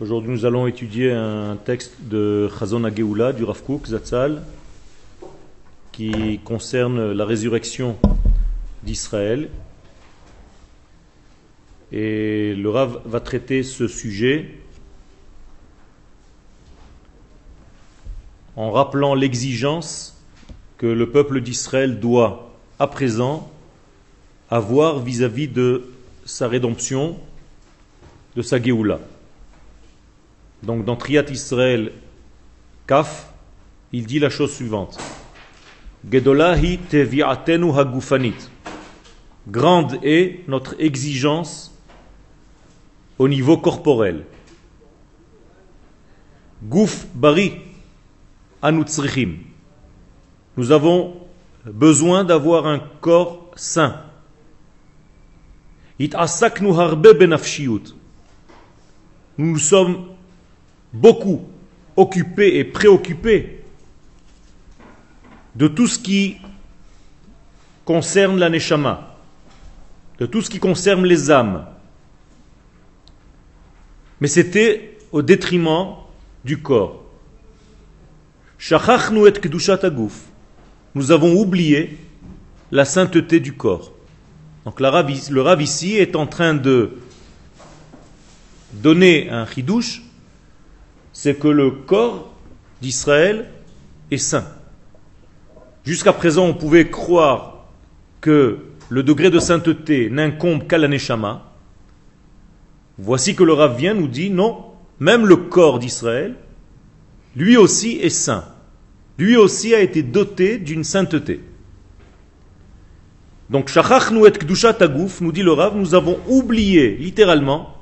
Aujourd'hui nous allons étudier un texte de Chazon Ageoula du Rav Kook Zatzal qui concerne la résurrection d'Israël. Et le Rav va traiter ce sujet en rappelant l'exigence que le peuple d'Israël doit à présent avoir vis-à-vis de sa rédemption, de sa. Donc dans Triat Israël Kaf, il dit la chose suivante. Gedolahi tevi'atenu hagufanit. Grande est notre exigence au niveau corporel. Gouf bari anutzrichim. Nous avons besoin d'avoir un corps sain. It harbe benafshiut. Nous nous sommes beaucoup occupés et préoccupés de tout ce qui concerne la neshama, de tout ce qui concerne les âmes. Mais c'était au détriment du corps. Nous avons oublié la sainteté du corps. Donc le Rav ici est en train de donner un chidouche, c'est que le corps d'Israël est saint. Jusqu'à présent, on pouvait croire que le degré de sainteté n'incombe qu'à l'aneshama. Voici que le Rav vient nous dit non, même le corps d'Israël, lui aussi est saint. Lui aussi a été doté d'une sainteté. Donc, Shachachnu et nous dit le Rav, nous avons oublié littéralement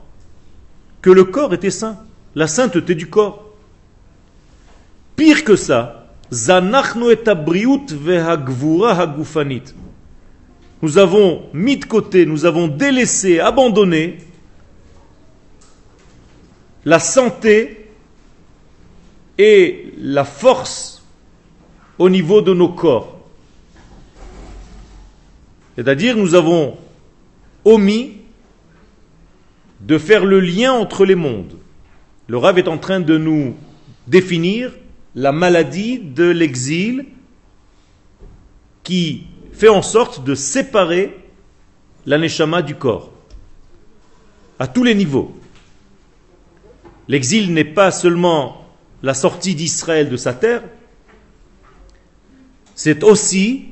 que le corps était saint, la sainteté du corps. Pire que ça. Nous avons mis de côté, nous avons délaissé, abandonné la santé et la force au niveau de nos corps. C'est-à-dire, nous avons omis de faire le lien entre les mondes. Le Rav est en train de nous définir la maladie de l'exil qui fait en sorte de séparer l'aneshama du corps à tous les niveaux. L'exil n'est pas seulement la sortie d'Israël de sa terre, c'est aussi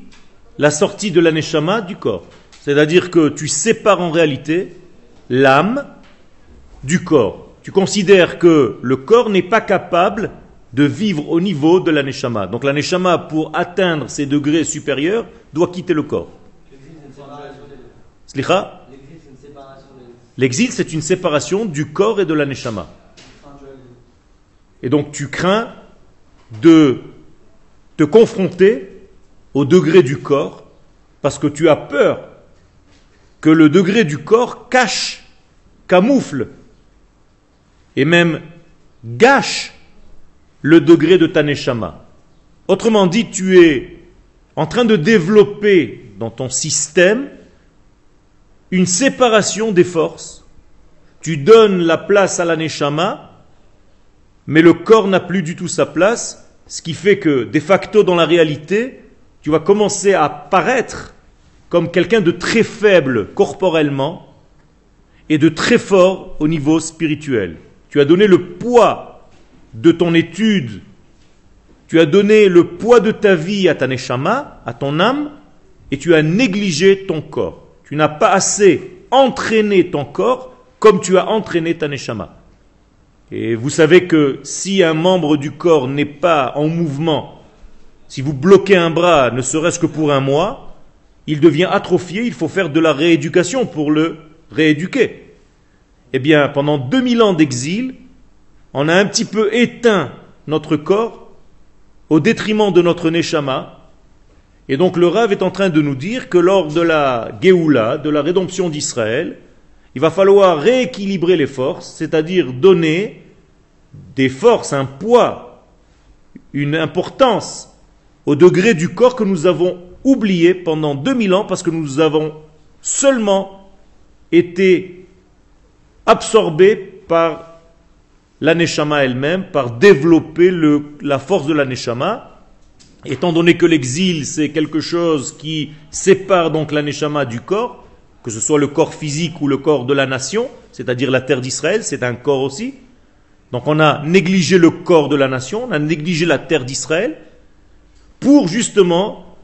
la sortie de l'aneshama du corps. C'est-à-dire que tu sépares en réalité l'âme du corps. Tu considères que le corps n'est pas capable de vivre au niveau de l'aneshama. Donc l'aneshama, pour atteindre ses degrés supérieurs, doit quitter le corps. L'exil, c'est une séparation du corps et de l'aneshama. Et donc tu crains de te confronter au degré du corps, parce que tu as peur que le degré du corps cache, camoufle, et même gâche le degré de ta neshama. Autrement dit, tu es en train de développer dans ton système une séparation des forces. Tu donnes la place à la neshama, mais le corps n'a plus du tout sa place, ce qui fait que, de facto, dans la réalité, tu vas commencer à paraître comme quelqu'un de très faible corporellement et de très fort au niveau spirituel. Tu as donné le poids de ton étude, tu as donné le poids de ta vie à ta neshama, à ton âme, et tu as négligé ton corps. Tu n'as pas assez entraîné ton corps comme tu as entraîné ta neshama. Et vous savez que si un membre du corps n'est pas en mouvement si vous bloquez un bras, ne serait-ce que pour un mois, il devient atrophié, il faut faire de la rééducation pour le rééduquer. Eh bien, pendant 2000 ans d'exil, on a un petit peu éteint notre corps au détriment de notre neshama. Et donc le Rav est en train de nous dire que lors de la Géoula, de la rédemption d'Israël, il va falloir rééquilibrer les forces, c'est-à-dire donner des forces, un poids, une importance au degré du corps que nous avons oublié pendant 2000 ans parce que nous avons seulement été absorbé par l'aneshama elle-même, par développer la force de l'aneshama. Étant donné que l'exil, c'est quelque chose qui sépare donc l'aneshama du corps, que ce soit le corps physique ou le corps de la nation, c'est-à-dire la terre d'Israël, c'est un corps aussi. Donc on a négligé le corps de la nation, on a négligé la terre d'Israël, pour justement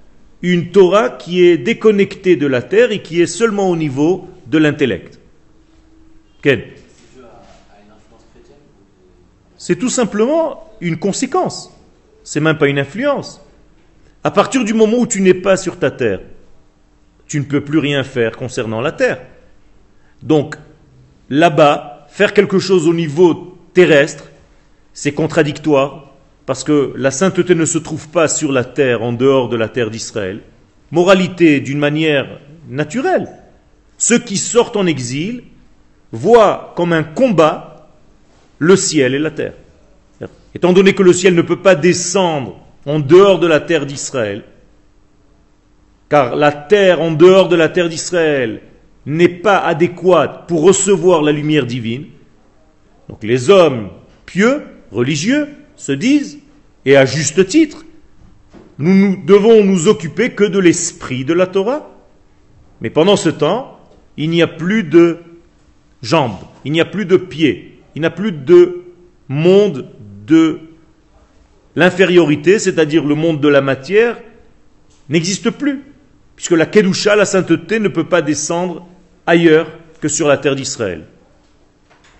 une Torah qui est déconnectée de la terre et qui est seulement au niveau de l'intellect. C'est tout simplement une conséquence. C'est même pas une influence. À partir du moment où tu n'es pas sur ta terre, tu ne peux plus rien faire concernant la terre. Donc, là-bas, faire quelque chose au niveau terrestre, c'est contradictoire parce que la sainteté ne se trouve pas sur la terre, en dehors de la terre d'Israël. Moralité d'une manière naturelle. Ceux qui sortent en exil voient comme un combat le ciel et la terre. Étant donné que le ciel ne peut pas descendre en dehors de la terre d'Israël, car la terre en dehors de la terre d'Israël n'est pas adéquate pour recevoir la lumière divine, donc les hommes pieux, religieux, se disent, et à juste titre, nous, nous devons nous occuper que de l'esprit de la Torah. Mais pendant ce temps, il n'y a plus de jambes, il n'y a plus de pieds, il n'y a plus de monde de l'infériorité, c'est-à-dire le monde de la matière, n'existe plus. Puisque la Kedusha, la sainteté, ne peut pas descendre ailleurs que sur la terre d'Israël.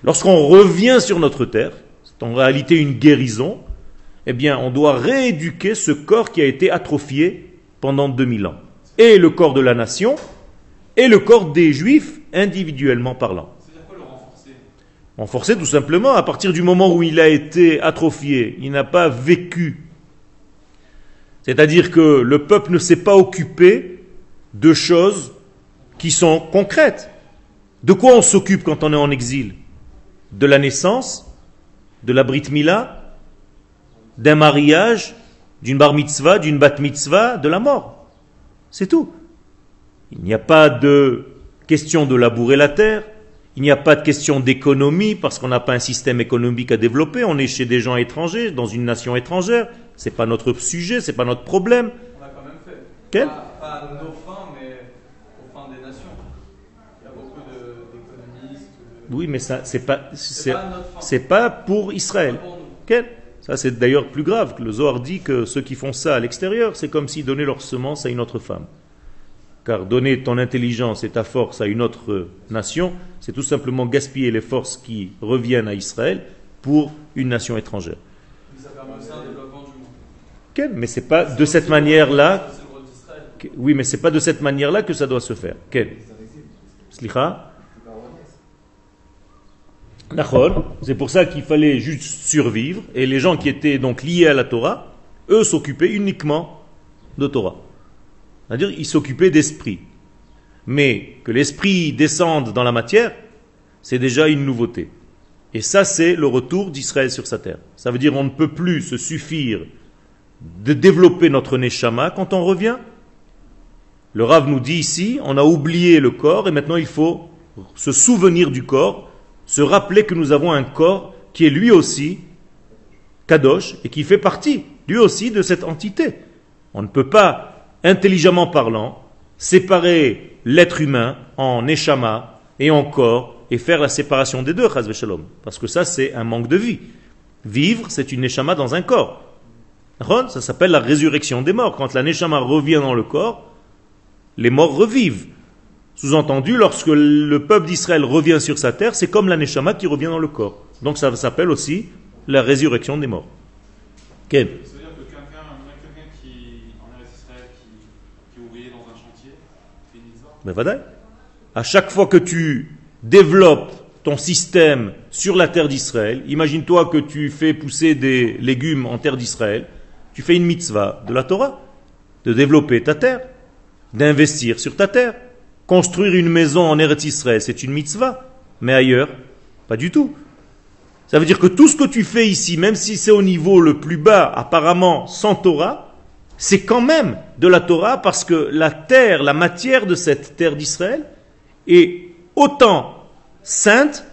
Lorsqu'on revient sur notre terre, en réalité une guérison, eh bien, on doit rééduquer ce corps qui a été atrophié pendant 2000 ans. Et le corps de la nation, et le corps des juifs, individuellement parlant. C'est-à-dire quoi le renforcer Renforcer tout simplement, à partir du moment où il a été atrophié, il n'a pas vécu. C'est-à-dire que le peuple ne s'est pas occupé de choses qui sont concrètes. De quoi on s'occupe quand on est en exil? De la naissance de la Brit Mila, d'un mariage, d'une bar mitzvah, d'une bat mitzvah, de la mort. C'est tout. Il n'y a pas de question de labourer la terre, il n'y a pas de question d'économie parce qu'on n'a pas un système économique à développer, on est chez des gens étrangers, dans une nation étrangère, c'est pas notre sujet, c'est pas notre problème. On a quand même fait. Quel? Pas, pas à nos fins, mais aux fins des nations. Il y a beaucoup d'économistes. de- Oui, mais ça, c'est pas, c'est, pour Israël. Pas pour nous. Quel? Ça, c'est d'ailleurs plus grave. que Le Zohar dit que ceux qui font ça à l'extérieur, c'est comme s'ils donnaient leur semence à une autre femme. Car donner ton intelligence et ta force à une autre nation, c'est tout simplement gaspiller les forces qui reviennent à Israël pour une nation étrangère. Mais ça permet aussi un développement du monde. Quel Mais c'est pas de cette manière-là. Oui, mais c'est pas de cette manière-là que ça doit se faire. Quel Slicha Nachol, c'est pour ça qu'il fallait juste survivre, et les gens qui étaient donc liés à la Torah, eux s'occupaient uniquement de Torah. C'est-à-dire, ils s'occupaient d'esprit. Mais que l'esprit descende dans la matière, c'est déjà une nouveauté. Et ça, c'est le retour d'Israël sur sa terre. Ça veut dire on ne peut plus se suffire de développer notre neshama quand on revient. Le Rav nous dit ici, on a oublié le corps et maintenant il faut se souvenir du corps, se rappeler que nous avons un corps qui est lui aussi kadosh et qui fait partie lui aussi de cette entité. On ne peut pas, intelligemment parlant, séparer l'être humain en neshama et en corps et faire la séparation des deux, parce que ça c'est un manque de vie. Vivre, c'est une neshama dans un corps. Ça s'appelle la résurrection des morts. Quand la neshama revient dans le corps, les morts revivent. Sous-entendu, lorsque le peuple d'Israël revient sur sa terre, c'est comme la neshama qui revient dans le corps. Donc ça s'appelle aussi la résurrection des morts. Ken Ça veut dire que quelqu'un, même quelqu'un qui, en Eretz Israël, qui, qui est ouvrier dans un chantier, Ben voilà. À chaque fois que tu développes ton système sur la terre d'Israël, imagine-toi que tu fais pousser des légumes en terre d'Israël, tu fais une mitzvah de la Torah, de développer ta terre, d'investir sur ta terre. Construire une maison en Eretz Israël, c'est une mitzvah, mais ailleurs, pas du tout. Ça veut dire que tout ce que tu fais ici, même si c'est au niveau le plus bas, apparemment sans Torah, c'est quand même de la Torah parce que la terre, la matière de cette terre d'Israël est autant sainte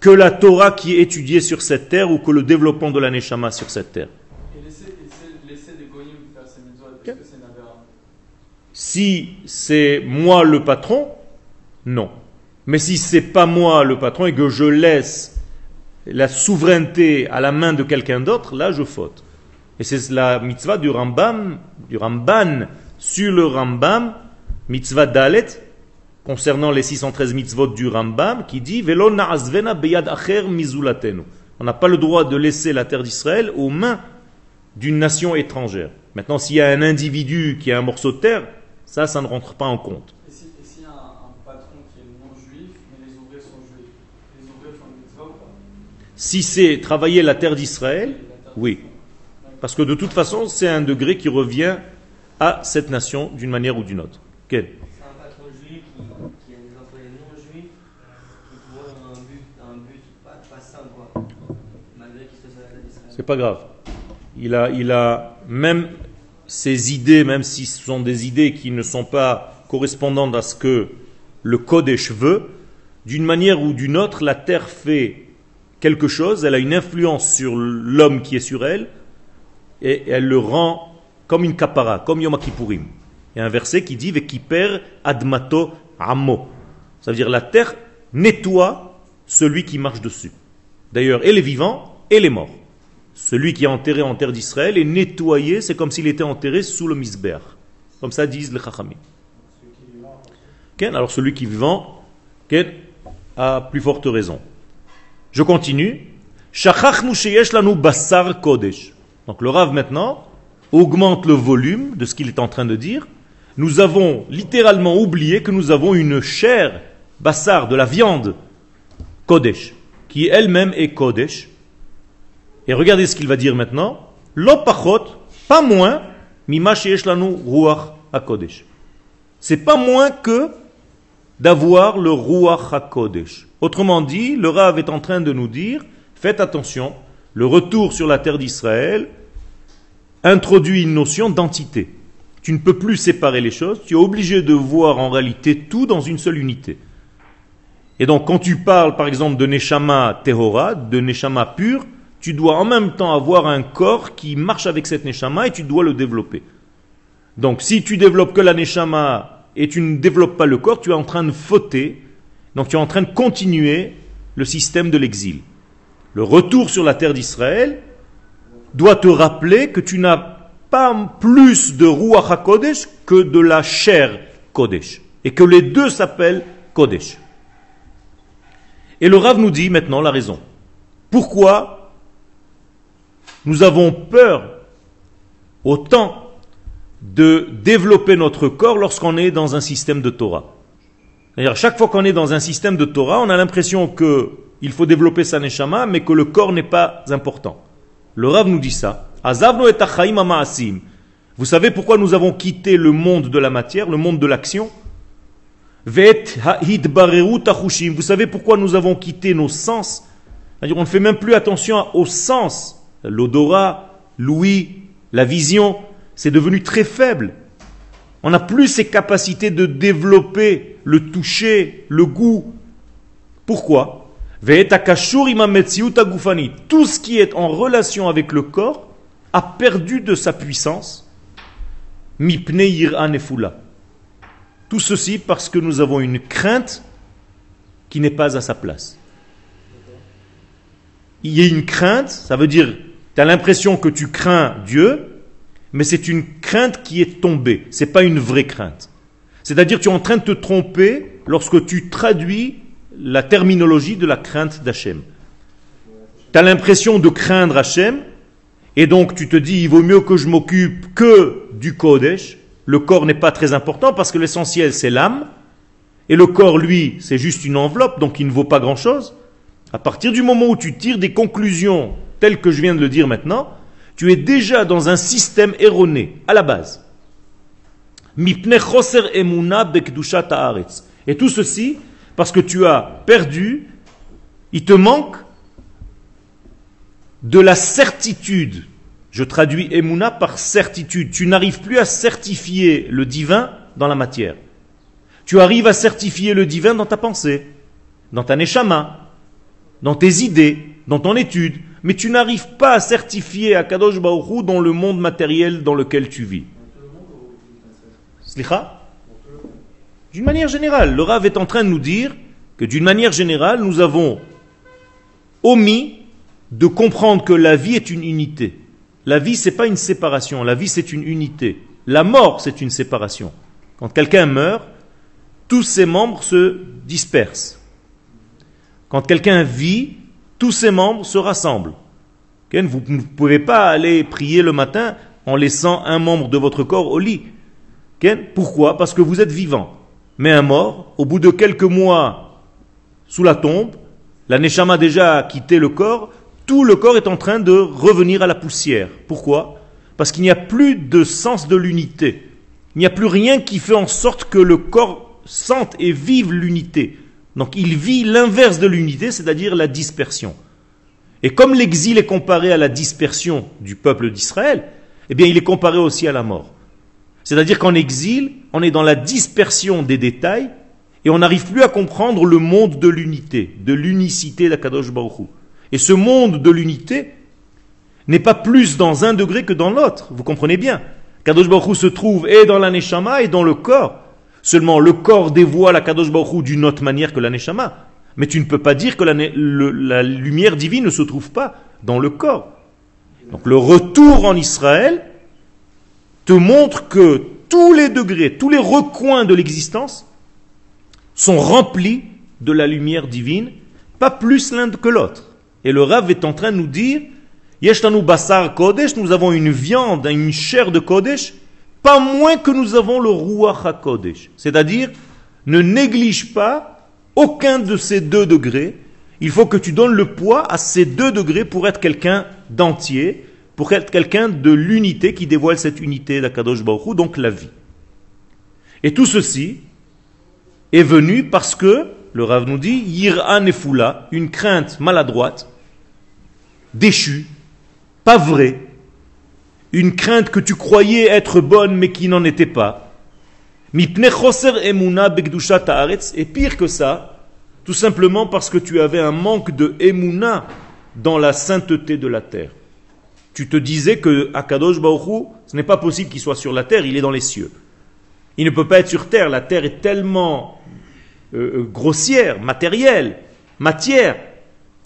que la Torah qui est étudiée sur cette terre ou que le développement de la Neshama sur cette terre. Et laisser, laisser, laisser des goyim faire ces mitzvot, est-ce que c'est une avéra Si c'est moi le patron, non. Mais si c'est pas moi le patron et que je laisse la souveraineté à la main de quelqu'un d'autre, là je faute. Et c'est la mitzvah du Rambam, du Ramban sur le Rambam, mitzvah Dalet, concernant les 613 mitzvot du Rambam, qui dit Velo na'azvena beyad acher mizulatenu. On n'a pas le droit de laisser la terre d'Israël aux mains d'une nation étrangère. Maintenant, s'il y a un individu qui a un morceau de terre, ça, ça ne rentre pas en compte. Et si- et s'il y a un, un patron qui est non juif, mais les ouvriers sont juifs, les ouvriers font une mitzvah ou pas? Si c'est travailler la terre d'Israël, oui. Parce que de toute façon, c'est un degré qui revient à cette nation d'une manière ou d'une autre. Quel C'est un patron juif qui, qui a des employés non juifs qui ont un but, un but pas, pas sain, quoi. Malgré qu'ils se soient à d'Israël. C'est pas grave. Il a, il a même ses idées, même si ce sont des idées qui ne sont pas correspondantes à ce que le Kodesh veut, d'une manière ou d'une autre, la terre fait quelque chose, elle a une influence sur l'homme qui est sur elle, et elle le rend comme une kapara, comme Yom Kippourim. Il y a un verset qui dit Vekiper admato amo. Ça veut dire la terre nettoie celui qui marche dessus. D'ailleurs, et les vivants et les morts. Celui qui est enterré en terre d'Israël est nettoyé, c'est comme s'il était enterré sous le misber. Comme ça disent les chachamim. Ken, Alors celui qui est vivant Ken, a plus forte raison. Je continue. Shachachnu sheyesh lanu basar kodesh. Donc le Rav maintenant augmente le volume de ce qu'il est en train de dire. Nous avons littéralement oublié que nous avons une chair, bassar, de la viande, kodesh, qui elle-même est kodesh. Et regardez ce qu'il va dire maintenant. Lo pachot, pas moins, mima sheyesh lanu ruach hakodesh. C'est pas moins que d'avoir le ruach hakodesh. Autrement dit, le Rav est en train de nous dire, faites attention, le retour sur la terre d'Israël introduit une notion d'entité. Tu ne peux plus séparer les choses, tu es obligé de voir en réalité tout dans une seule unité. Et donc quand tu parles par exemple de Neshama Tehora, de Neshama pur, tu dois en même temps avoir un corps qui marche avec cette Neshama et tu dois le développer. Donc si tu développes que la Neshama et tu ne développes pas le corps, tu es en train de fauter, donc tu es en train de continuer le système de l'exil. Le retour sur la terre d'Israël doit te rappeler que tu n'as pas plus de Ruach HaKodesh que de la chair Kodesh. Et que les deux s'appellent Kodesh. Et le Rav nous dit maintenant la raison. Pourquoi nous avons peur autant de développer notre corps lorsqu'on est dans un système de Torah? C'est-à-dire, chaque fois qu'on est dans un système de Torah, on a l'impression que il faut développer sa neshama, mais que le corps n'est pas important. Le Rav nous dit ça. Vous savez pourquoi nous avons quitté le monde de la matière, le monde de l'action? Vous savez pourquoi nous avons quitté nos sens? On ne fait même plus attention aux sens. L'odorat, l'ouïe, la vision, c'est devenu très faible. On n'a plus ces capacités de développer le toucher, le goût. Pourquoi? Tout ce qui est en relation avec le corps a perdu de sa puissance. Tout ceci parce que nous avons une crainte qui n'est pas à sa place. Il y a une crainte, ça veut dire, tu as l'impression que tu crains Dieu, mais c'est une crainte qui est tombée, ce n'est pas une vraie crainte. C'est-à-dire tu es en train de te tromper lorsque tu traduis la terminologie de la crainte d'Hachem. Tu as l'impression de craindre Hachem, et donc tu te dis, il vaut mieux que je m'occupe que du Kodesh. Le corps n'est pas très important parce que l'essentiel c'est l'âme, et le corps, lui, c'est juste une enveloppe, donc il ne vaut pas grand-chose. À partir du moment où tu tires des conclusions telles que je viens de le dire maintenant, tu es déjà dans un système erroné, à la base. Et tout ceci, parce que tu as perdu, il te manque de la certitude. Je traduis Emouna par certitude. Tu n'arrives plus à certifier le divin dans la matière. Tu arrives à certifier le divin dans ta pensée, dans ta neshama. dans tes idées, dans ton étude, mais tu n'arrives pas à certifier à Kadosh Baruch dans le monde matériel dans lequel tu vis. Slicha? D'une manière générale, le Rav est en train de nous dire que d'une manière générale, nous avons omis de comprendre que la vie est une unité. La vie, c'est pas une séparation, la vie, c'est une unité. La mort, c'est une séparation. Quand quelqu'un meurt, tous ses membres se dispersent. Quand quelqu'un vit, tous ses membres se rassemblent. Vous ne pouvez pas aller prier le matin en laissant un membre de votre corps au lit. Pourquoi? Parce que vous êtes vivant. Mais un mort, au bout de quelques mois sous la tombe, la Neshama a déjà quitté le corps, tout le corps est en train de revenir à la poussière. Pourquoi? Parce qu'il n'y a plus de sens de l'unité. Il n'y a plus rien qui fait en sorte que le corps sente et vive l'unité. Donc il vit l'inverse de l'unité, c'est-à-dire la dispersion. Et comme l'exil est comparé à la dispersion du peuple d'Israël, eh bien il est comparé aussi à la mort. C'est-à-dire qu'en exil, on est dans la dispersion des détails et on n'arrive plus à comprendre le monde de l'unité, de l'unicité d'Akadosh Baruch et ce monde de l'unité n'est pas plus dans un degré que dans l'autre. Vous comprenez bien. Kadosh Baruch se trouve et dans la et dans le corps. Seulement, le corps dévoile la Kadosh Baruch d'une autre manière que la Mais tu ne peux pas dire que la, la lumière divine ne se trouve pas dans le corps. Donc le retour en Israël montre que tous les degrés, tous les recoins de l'existence sont remplis de la lumière divine, pas plus l'un que l'autre. Et le Rav est en train de nous dire, Yeshtanu Basar Kodesh, nous avons une viande, une chair de Kodesh, pas moins que nous avons le Ruach HaKodesh. C'est-à-dire, ne néglige pas aucun de ces deux degrés. Il faut que tu donnes le poids à ces deux degrés pour être quelqu'un d'entier, pour être quelqu'un de l'unité qui dévoile cette unité d'Akadosh Baruch donc la vie. Et tout ceci est venu parce que, le Rav nous dit, Yir'an Nefula, une crainte maladroite, déchu, pas vrai, une crainte que tu croyais être bonne mais qui n'en était pas. Et pire que ça, tout simplement parce que tu avais un manque de emuna dans la sainteté de la terre. Tu te disais que Akadosh Baruch ce n'est pas possible qu'il soit sur la terre, il est dans les cieux. Il ne peut pas être sur terre, la terre est tellement euh, euh, grossière, matérielle, matière,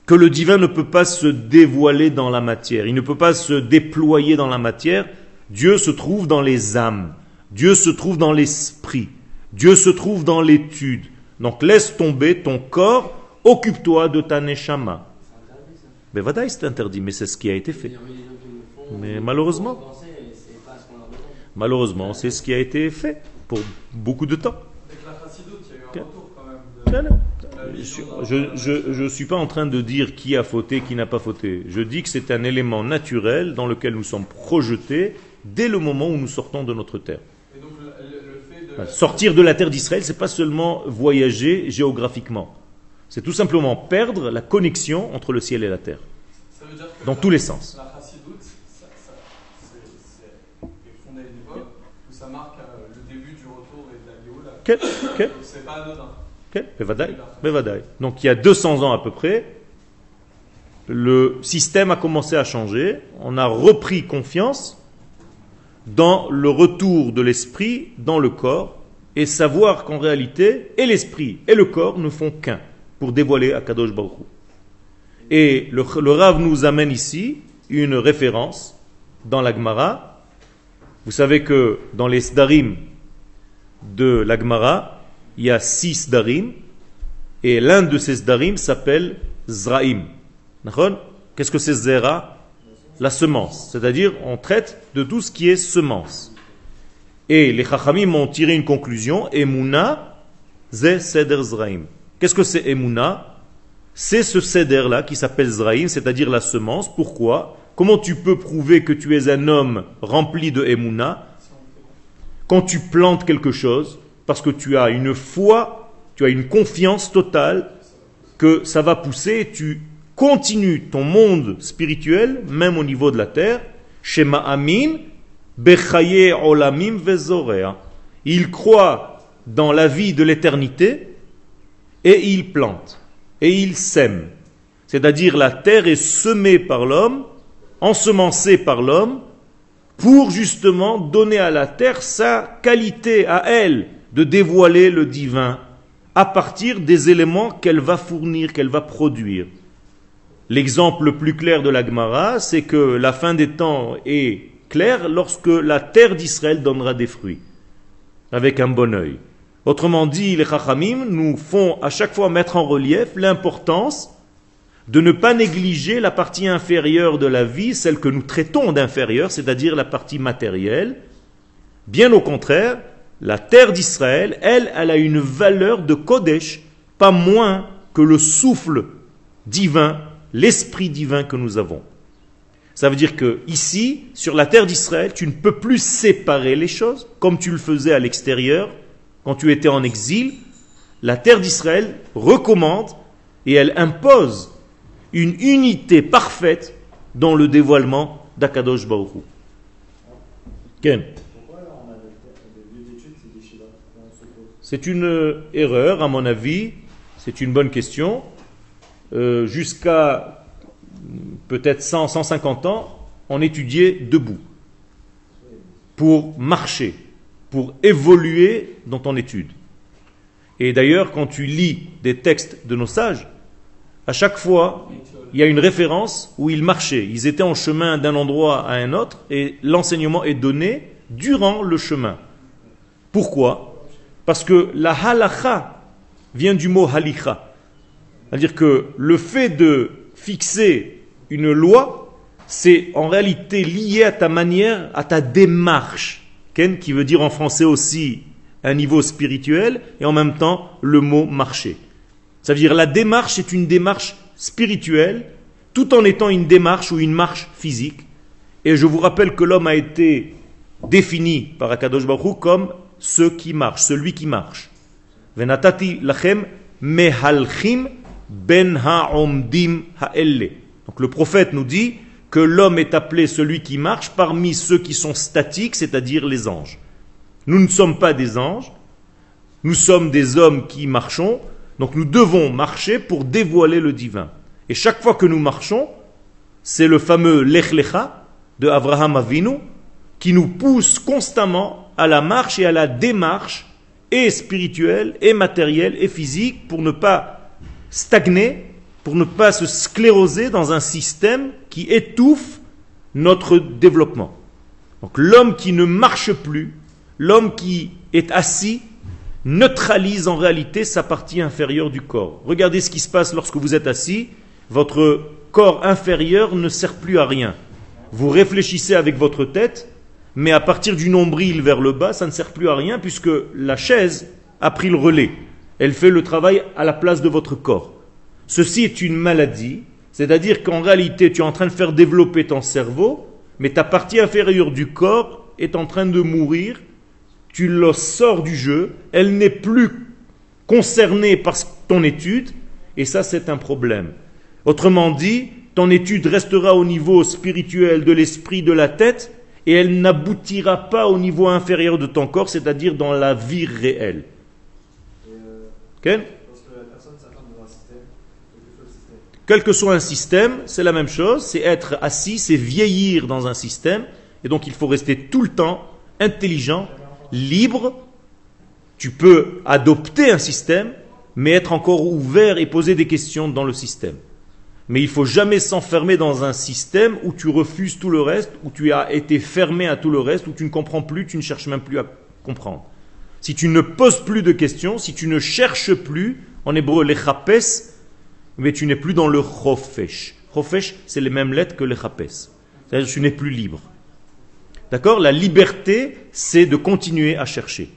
que le divin ne peut pas se dévoiler dans la matière, il ne peut pas se déployer dans la matière. Dieu se trouve dans les âmes, Dieu se trouve dans l'esprit, Dieu se trouve dans l'étude. Donc laisse tomber ton corps, occupe-toi de ta neshama. Mais Vadaï c'est interdit, mais c'est ce qui a été fait. Mais malheureusement, malheureusement, c'est ce qui a été fait pour beaucoup de temps. Je ne suis pas en train de dire qui a fauté, qui n'a pas fauté. Je dis que c'est un élément naturel dans lequel nous sommes projetés dès le moment où nous sortons de notre terre. Sortir de la terre d'Israël, c'est pas seulement voyager géographiquement. C'est tout simplement perdre la connexion entre le ciel et la terre. dans tous les sens chassidoute, c'est fondé à une époque où ça marque euh, le début du retour et de la Géoula. C'est pas anodin. Donc il y a 200 ans à peu près, le système a commencé à changer, on a repris confiance dans le retour de l'esprit dans le corps et savoir qu'en réalité, et l'esprit et le corps ne font qu'un pour dévoiler Akadosh Baruch Et le, le Rav nous amène ici une référence dans la Gemara. Vous savez que dans les Sdarim de la Gemara, il y a six darim, et l'un de ces darim s'appelle Zraim. Qu'est-ce que c'est Zera? La semence. C'est-à-dire, on traite de tout ce qui est semence. Et les Chachamim ont tiré une conclusion Emuna, ze Seder Zraim. Qu'est-ce que c'est Emuna? C'est ce Seder-là qui s'appelle Zraim, c'est-à-dire la semence. Pourquoi? Comment tu peux prouver que tu es un homme rempli de Emuna Quand tu plantes quelque chose, parce que tu as une foi, tu as une confiance totale que ça va pousser tu continues ton monde spirituel, même au niveau de la terre, Shema Amin, Bechaye Olamim Vezorea. Il croit dans la vie de l'éternité et il plante et il sème. C'est-à-dire la terre est semée par l'homme, ensemencée par l'homme, pour justement donner à la terre sa qualité à elle de dévoiler le divin à partir des éléments qu'elle va fournir, qu'elle va produire. L'exemple le plus clair de la Gemara, c'est que la fin des temps est claire lorsque la terre d'Israël donnera des fruits, avec un bon œil. Autrement dit, les Chachamim nous font à chaque fois mettre en relief l'importance de ne pas négliger la partie inférieure de la vie, celle que nous traitons d'inférieure, c'est-à-dire la partie matérielle. Bien au contraire, la terre d'Israël, elle, elle a une valeur de Kodesh, pas moins que le souffle divin, l'esprit divin que nous avons. Ça veut dire que ici, sur la terre d'Israël, tu ne peux plus séparer les choses comme tu le faisais à l'extérieur quand tu étais en exil. La terre d'Israël recommande et elle impose une unité parfaite dans le dévoilement d'Akadosh Hu. Ken C'est une euh, erreur, à mon avis. C'est une bonne question. Euh, Jusqu'à peut-être 100, 150 ans, on étudiait debout pour marcher, pour évoluer dans ton étude. Et d'ailleurs, quand tu lis des textes de nos sages, à chaque fois, il y a une référence où ils marchaient. Ils étaient en chemin d'un endroit à un autre et l'enseignement est donné durant le chemin. Pourquoi? Parce que la halacha vient du mot halicha. C'est-à-dire que le fait de fixer une loi, c'est en réalité lié à ta manière, à ta démarche. Ken, qui veut dire en français aussi un niveau spirituel et en même temps le mot marcher. Ça veut dire la démarche est une démarche spirituelle tout en étant une démarche ou une marche physique. Et je vous rappelle que l'homme a été défini par Akadosh Baruch comme ce qui marche, celui qui marche. Venatati lachem mehalchim ben ha'omdim ha'elle. Donc le prophète nous dit que l'homme est appelé celui qui marche parmi ceux qui sont statiques, c'est-à-dire les anges. Nous ne sommes pas des anges, nous sommes des hommes qui marchons, donc nous devons marcher pour dévoiler le divin. Et chaque fois que nous marchons, c'est le fameux Lech Lecha de Abraham Avinu qui nous pousse constamment à la marche et à la démarche et spirituelle et matérielle et physique pour ne pas stagner, pour ne pas se scléroser dans un système qui étouffe notre développement. Donc l'homme qui ne marche plus, l'homme qui est assis, neutralise en réalité sa partie inférieure du corps. Regardez ce qui se passe lorsque vous êtes assis. Votre corps inférieur ne sert plus à rien. Vous réfléchissez avec votre tête, mais à partir du nombril vers le bas, ça ne sert plus à rien puisque la chaise a pris le relais. Elle fait le travail à la place de votre corps. Ceci est une maladie, c'est-à-dire qu'en réalité, tu es en train de faire développer ton cerveau, mais ta partie inférieure du corps est en train de mourir tu le sors du jeu, elle n'est plus concernée par ton étude, et ça c'est un problème. Autrement dit, ton étude restera au niveau spirituel de l'esprit de la tête, et elle n'aboutira pas au niveau inférieur de ton corps, c'est-à-dire dans la vie réelle. Quel que soit un système, c'est la même chose, c'est être assis, c'est vieillir dans un système, et donc il faut rester tout le temps intelligent libre, tu peux adopter un système, mais être encore ouvert et poser des questions dans le système. Mais il faut jamais s'enfermer dans un système où tu refuses tout le reste, où tu as été fermé à tout le reste, où tu ne comprends plus, tu ne cherches même plus à comprendre. Si tu ne poses plus de questions, si tu ne cherches plus, en hébreu les chapes, mais tu n'es plus dans le chofesh. Chofesh, c'est les mêmes lettres que les chapes. C'est-à-dire que tu n'es plus libre. D'accord? La liberté, c'est de continuer à chercher.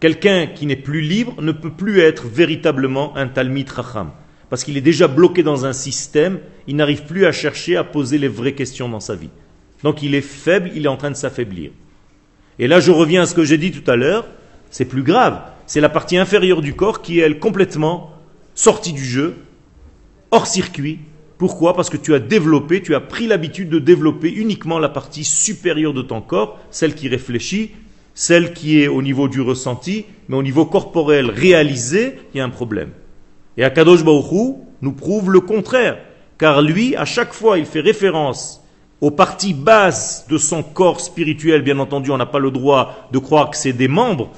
Quelqu'un qui n'est plus libre ne peut plus être véritablement un Talmid Racham. Parce qu'il est déjà bloqué dans un système, il n'arrive plus à chercher à poser les vraies questions dans sa vie. Donc il est faible, il est en train de s'affaiblir. Et là, je reviens à ce que j'ai dit tout à l'heure, c'est plus grave. C'est la partie inférieure du corps qui est, elle, complètement sortie du jeu, hors circuit, pourquoi? Parce que tu as développé, tu as pris l'habitude de développer uniquement la partie supérieure de ton corps, celle qui réfléchit, celle qui est au niveau du ressenti, mais au niveau corporel réalisé, il y a un problème. Et Akadosh Baruch nous prouve le contraire. car lui, à chaque fois, il fait référence aux parties basses de son corps spirituel. Bien entendu, on n'a pas le droit de croire que c'est des membres,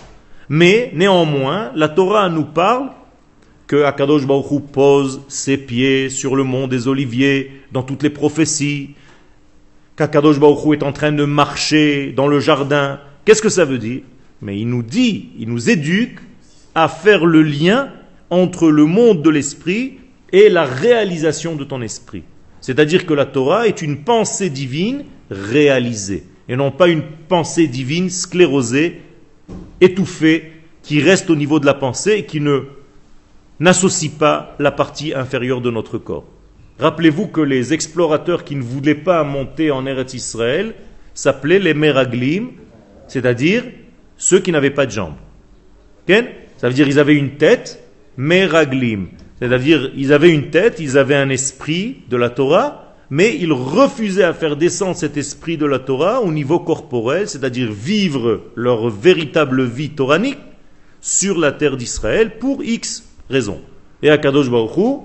mais néanmoins, la Torah nous parle que Akadosh Baruch pose ses pieds sur le mont des Oliviers dans toutes les prophéties, qu'Akadosh Baruch est en train de marcher dans le jardin. Qu'est-ce que ça veut dire? Mais il nous dit, il nous éduque à faire le lien entre le monde de l'esprit et la réalisation de ton esprit. C'est-à-dire que la Torah est une pensée divine réalisée, et non pas une pensée divine sclérosée, étouffée, qui reste au niveau de la pensée et qui ne n'associe pas la partie inférieure de notre corps. Rappelez-vous que les explorateurs qui ne voulaient pas monter en Eretz Israël s'appelaient les Meraglim, c'est-à-dire ceux qui n'avaient pas de jambes. Ken? Ça veut dire qu'ils avaient une tête, Meraglim. C'est-à-dire ils avaient une tête, ils avaient un esprit de la Torah, mais ils refusaient à faire descendre cet esprit de la Torah au niveau corporel, c'est-à-dire vivre leur véritable vie toranique sur la terre d'Israël pour X raison. Et à Kadosh Baruch Hu,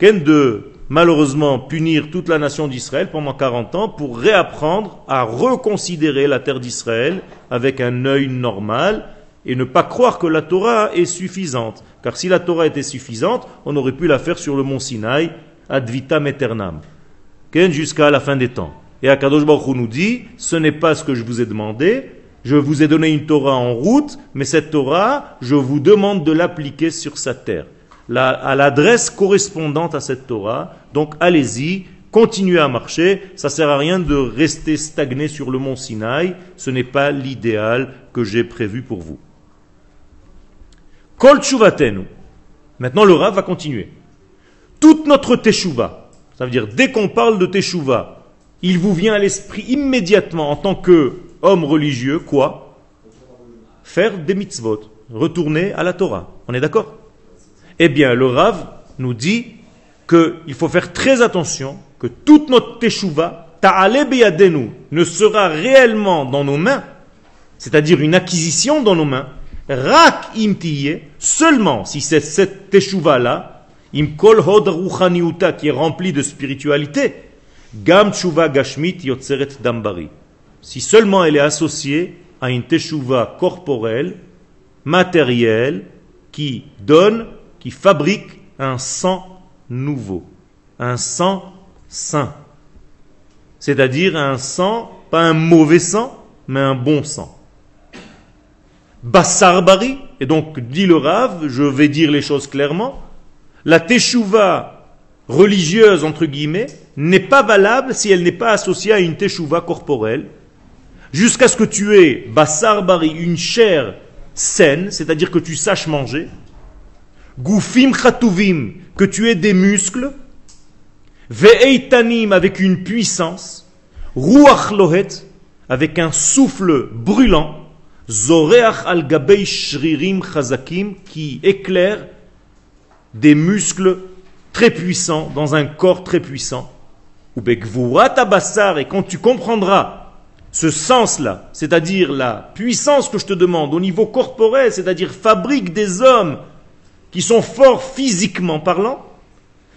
qu'en de malheureusement punir toute la nation d'Israël pendant 40 ans pour réapprendre à reconsidérer la terre d'Israël avec un œil normal et ne pas croire que la Torah est suffisante. Car si la Torah était suffisante, on aurait pu la faire sur le mont Sinaï, ad vitam aeternam, jusqu'à la fin des temps? Et Akadosh Baruch Hu nous dit, ce n'est pas ce que je vous ai demandé, je vous ai donné une Torah en route, mais cette Torah, je vous demande de l'appliquer sur sa terre, à l'adresse correspondante à cette Torah. Donc allez-y, continuez à marcher. Ça sert à rien de rester stagné sur le mont Sinaï. Ce n'est pas l'idéal que j'ai prévu pour vous. Kol Maintenant, le Rav va continuer. Toute notre teshuva, ça veut dire dès qu'on parle de teshuva, il vous vient à l'esprit immédiatement en tant que homme religieux, quoi Faire des mitzvot, retourner à la Torah. On est d'accord Eh bien, le Rav nous dit qu'il faut faire très attention que toute notre teshuva, ta'ale beyadenu, ne sera réellement dans nos mains, c'est-à-dire une acquisition dans nos mains, rak imtiye, seulement si c'est cette teshuva-là, imkol hod ruchaniuta qui est remplie de spiritualité, gam tshuva gashmit yotzeret dambari si seulement elle est associée à une teshuva corporelle, matérielle, qui donne, qui fabrique un sang nouveau, un sang sain. C'est-à-dire un sang, pas un mauvais sang, mais un bon sang. Bassarbari, et donc dit le Rav, je vais dire les choses clairement, la teshuva religieuse, entre guillemets, n'est pas valable si elle n'est pas associée à une teshuva corporelle, jusqu'à ce que tu aies bassar bari, une chair saine, c'est-à-dire que tu saches manger, goufim khatuvim, que tu aies des muscles, ve'eitanim, avec une puissance, ruach lohet, avec un souffle brûlant, zoreach al gabei shririm chazakim, qui éclaire des muscles très puissants dans un corps très puissant. Ou bassar, et quand tu comprendras ce sens-là, c'est-à-dire la puissance que je te demande au niveau corporel, c'est-à-dire fabrique des hommes qui sont forts physiquement parlant,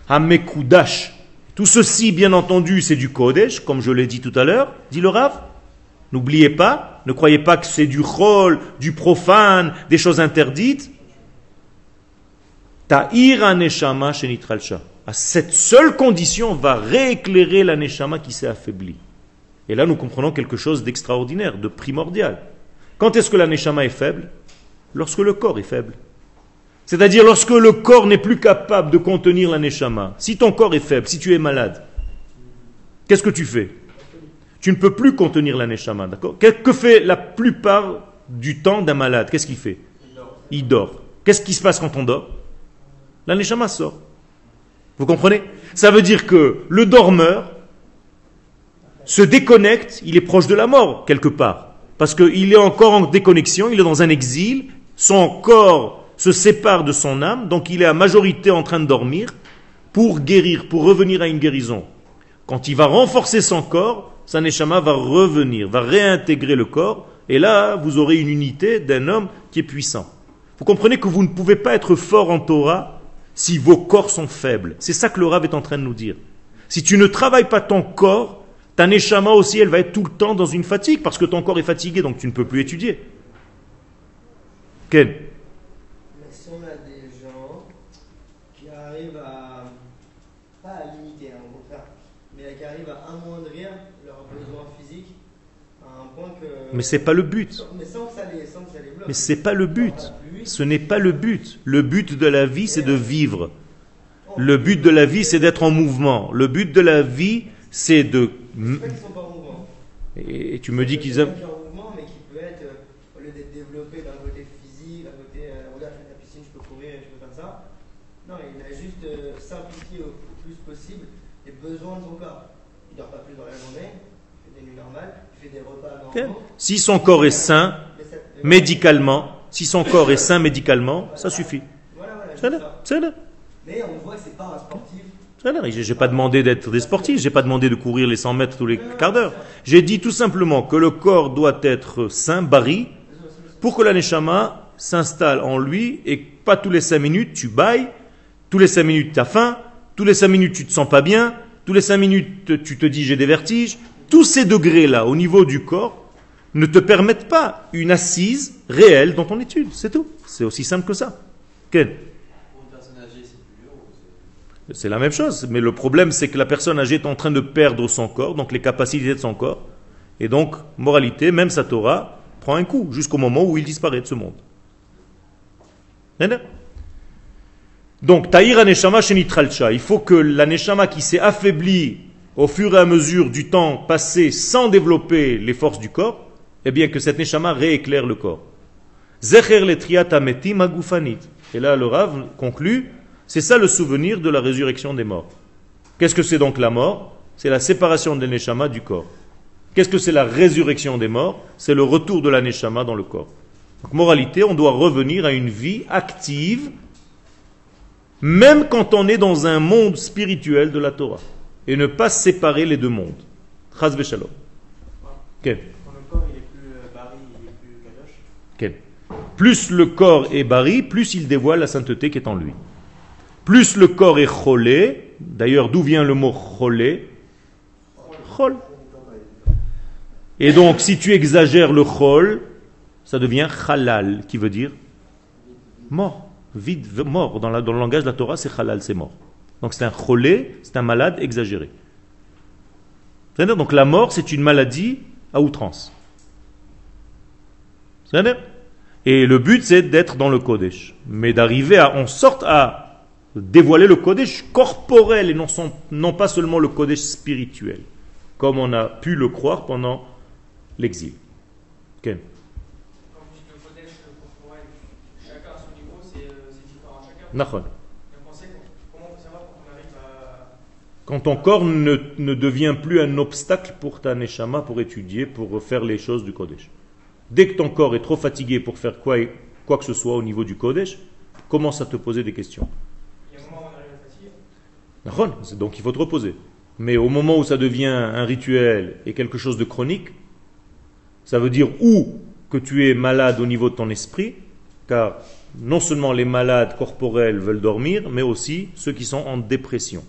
Hamekudash. Tout ceci, bien entendu, c'est du Kodesh, comme je l'ai dit tout à l'heure, dit le Rav. N'oubliez pas, ne croyez pas que c'est du rôle, du profane, des choses interdites. Ta'ira neshama shenitralcha. À cette seule condition, va rééclairer la neshama qui s'est affaiblie. Et là, nous comprenons quelque chose d'extraordinaire, de primordial. Quand est-ce que la neshama est faible? Lorsque le corps est faible. C'est-à-dire lorsque le corps n'est plus capable de contenir la neshama. Si ton corps est faible, si tu es malade, qu'est-ce que tu fais? Tu ne peux plus contenir la neshama, d'accord? Que fait la plupart du temps d'un malade? Qu'est-ce qu'il fait? Il dort. Qu'est-ce qui se passe quand on dort? La neshama sort. Vous comprenez? Ça veut dire que le dormeur, se déconnecte, il est proche de la mort quelque part. Parce qu'il est encore en déconnexion, il est dans un exil, son corps se sépare de son âme, donc il est à majorité en train de dormir pour guérir, pour revenir à une guérison. Quand il va renforcer son corps, sa neshama va revenir, va réintégrer le corps, et là, vous aurez une unité d'un homme qui est puissant. Vous comprenez que vous ne pouvez pas être fort en Torah si vos corps sont faibles. C'est ça que le Rav est en train de nous dire. Si tu ne travailles pas ton corps, ta neshama aussi, elle va être tout le temps dans une fatigue parce que ton corps est fatigué, donc tu ne peux plus étudier. Ken Mais si on a des gens qui arrivent à, pas à limiter, hein, au contraire, mais qui arrivent à amoindrir leurs besoins physiques à un point que. Mais c'est pas le but. Mais sans que ça les, sans que ça les bloque. Mais c'est pas le but. Ce n'est pas le but. Le but de la vie, c'est de vivre. Le but de la vie, c'est d'être en mouvement. Le but de la vie, c'est de. Mouvement. Et et tu me dis qu'ils aiment. en mouvement, mais qui peut être, euh, au lieu d'être développé d'un côté physique, d'un côté, euh, regarde, je fais de la piscine, je peux courir, je peux faire ça. Non, il a juste euh, simplifié au plus possible les besoins de son corps. Il dort pas plus dans la journée, il fait des nuits normales, il fait des repas normaux. Si son corps est sain, médicalement, si son corps est sain médicalement, ça suffit. Voilà, voilà, c'est là. Mais on voit que c'est pas un sportif. J'ai pas demandé d'être des sportifs, j'ai pas demandé de courir les 100 mètres tous les quarts d'heure. J'ai dit tout simplement que le corps doit être sain, bari, pour que la neshama s'installe en lui et pas tous les 5 minutes tu bailles, tous les 5 minutes tu as faim, tous les 5 minutes tu te sens pas bien, tous les 5 minutes tu te dis j'ai des vertiges. Tous ces degrés-là au niveau du corps ne te permettent pas une assise réelle dans ton étude, c'est tout. C'est aussi simple que ça. Ken Pour une personne âgée, c'est plus dur ou c'est- la même chose, mais le problème c'est que la personne âgée est en train de perdre son corps, donc les capacités de son corps. Et donc, moralité, même sa Torah prend un coup jusqu'au moment où il disparaît de ce monde. Donc, Taïr Aneshama Shenitralcha, il faut que la Neshama qui s'est affaiblie au fur et à mesure du temps passé sans développer les forces du corps, eh bien que cette Neshama rééclaire le corps. Zecher ametim agufanit. Et là, le Rav conclut, c'est ça le souvenir de la résurrection des morts. Qu'est-ce que c'est donc la mort? C'est la séparation de Neshama du corps. Qu'est-ce que c'est la résurrection des morts? C'est le retour de la Neshama dans le corps. Donc, moralité, on doit revenir à une vie active, même quand on est dans un monde spirituel de la Torah, et ne pas séparer les deux mondes. Chaz v'shalom. Ken. Quand le corps il est plus bari, il est plus kadosh? Ken. Plus le corps est bari, plus il dévoile la sainteté qui est en lui. Plus le corps est cholé, d'ailleurs d'où vient le mot cholé? Chol. Et donc si tu exagères le chol, ça devient halal, qui veut dire mort, vide, mort. Dans, le langage de la Torah, c'est halal, c'est mort. Donc c'est un cholé, c'est un malade exagéré. C'est-à-dire, donc la mort, c'est une maladie à outrance. C'est-à-dire et le but, c'est d'être dans le Kodesh. Mais d'arriver à, en sorte à dévoiler le Kodesh corporel et non, son- non pas seulement le Kodesh spirituel, comme on a pu le croire pendant l'exil. Ken. Quand ton corps ne, ne devient plus un obstacle pour ta neshama, pour étudier, pour faire les choses du Kodesh. Dès que ton corps est trop fatigué pour faire quoi, quoi que ce soit au niveau du Kodesh, commence à te poser des questions. Il y a un moment où on arrive à fatiguer. Nachon, c'est- Donc il faut te reposer. Mais au moment où ça devient un rituel et quelque chose de chronique, ça veut dire ou que tu es malade au niveau de ton esprit, car non seulement les malades corporels veulent dormir, mais aussi ceux qui sont en dépression.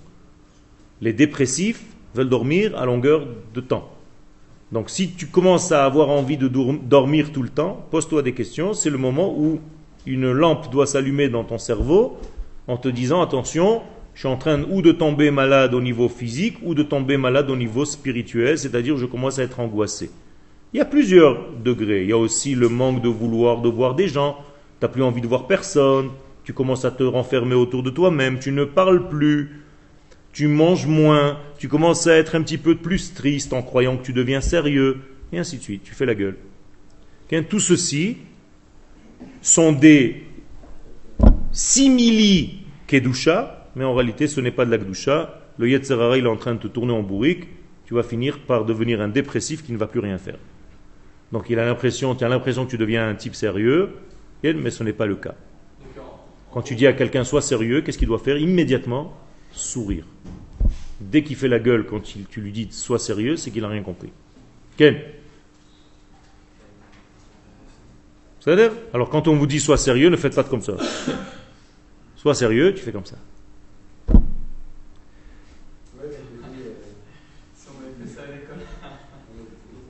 Les dépressifs veulent dormir à longueur de temps. Donc si tu commences à avoir envie de dormir tout le temps, pose-toi des questions. C'est le moment où une lampe doit s'allumer dans ton cerveau en te disant attention, je suis en train ou de tomber malade au niveau physique ou de tomber malade au niveau spirituel, c'est-à-dire je commence à être angoissé. Il y a plusieurs degrés. Il y a aussi le manque de vouloir de voir des gens. Tu n'as plus envie de voir personne. Tu commences à te renfermer autour de toi-même. Tu ne parles plus. Tu manges moins. Tu commences à être un petit peu plus triste en croyant que tu deviens sérieux. Et ainsi de suite. Tu fais la gueule. Tout ceci sont des simili kedusha, mais en réalité ce n'est pas de la kedusha. Le Yetzerara il est en train de te tourner en bourrique. Tu vas finir par devenir un dépressif qui ne va plus rien faire. Donc il a l'impression, tu as l'impression que tu deviens un type sérieux, mais ce n'est pas le cas. Quand tu dis à quelqu'un sois sérieux, qu'est-ce qu'il doit faire? Immédiatement sourire. Dès qu'il fait la gueule quand tu lui dis sois sérieux, c'est qu'il n'a rien compris. Ken C'est-à-dire Alors quand on vous dit sois sérieux, ne faites pas comme ça. Sois sérieux, tu fais comme ça.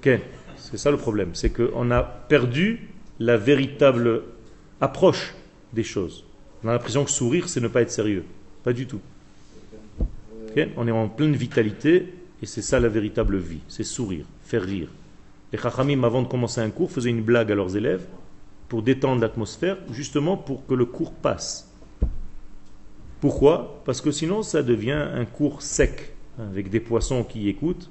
C'est ça le problème, c'est qu'on a perdu la véritable approche des choses. On a l'impression que sourire, c'est ne pas être sérieux. Pas du tout. On est en pleine vitalité et c'est ça la véritable vie, c'est sourire, faire rire. Les Chachamim, avant de commencer un cours, faisaient une blague à leurs élèves pour détendre l'atmosphère, justement pour que le cours passe. Pourquoi? Parce que sinon, ça devient un cours sec, hein, avec des poissons qui écoutent.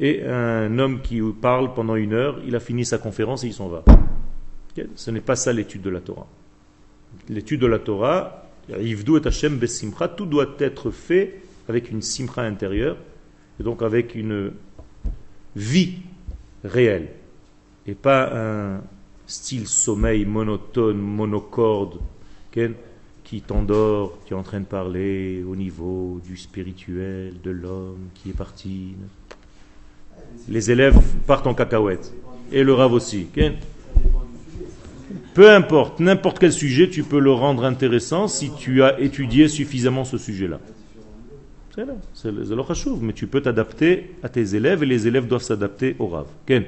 Et un homme qui parle pendant une heure, il a fini sa conférence et il s'en va. Ce n'est pas ça l'étude de la Torah. L'étude de la Torah, Yivdu et Hashem besimcha, tout doit être fait avec une simcha intérieure, et donc avec une vie réelle, et pas un style sommeil monotone, monocorde, qui t'endort, tu es en train de parler au niveau du spirituel, de l'homme qui est parti. Les élèves partent en cacahuète. Et le rave aussi. Peu importe, n'importe quel sujet, tu peux le rendre intéressant si tu as étudié suffisamment ce sujet-là. C'est là, c'est le mais tu peux t'adapter à tes élèves et les élèves doivent s'adapter au rave. Vie,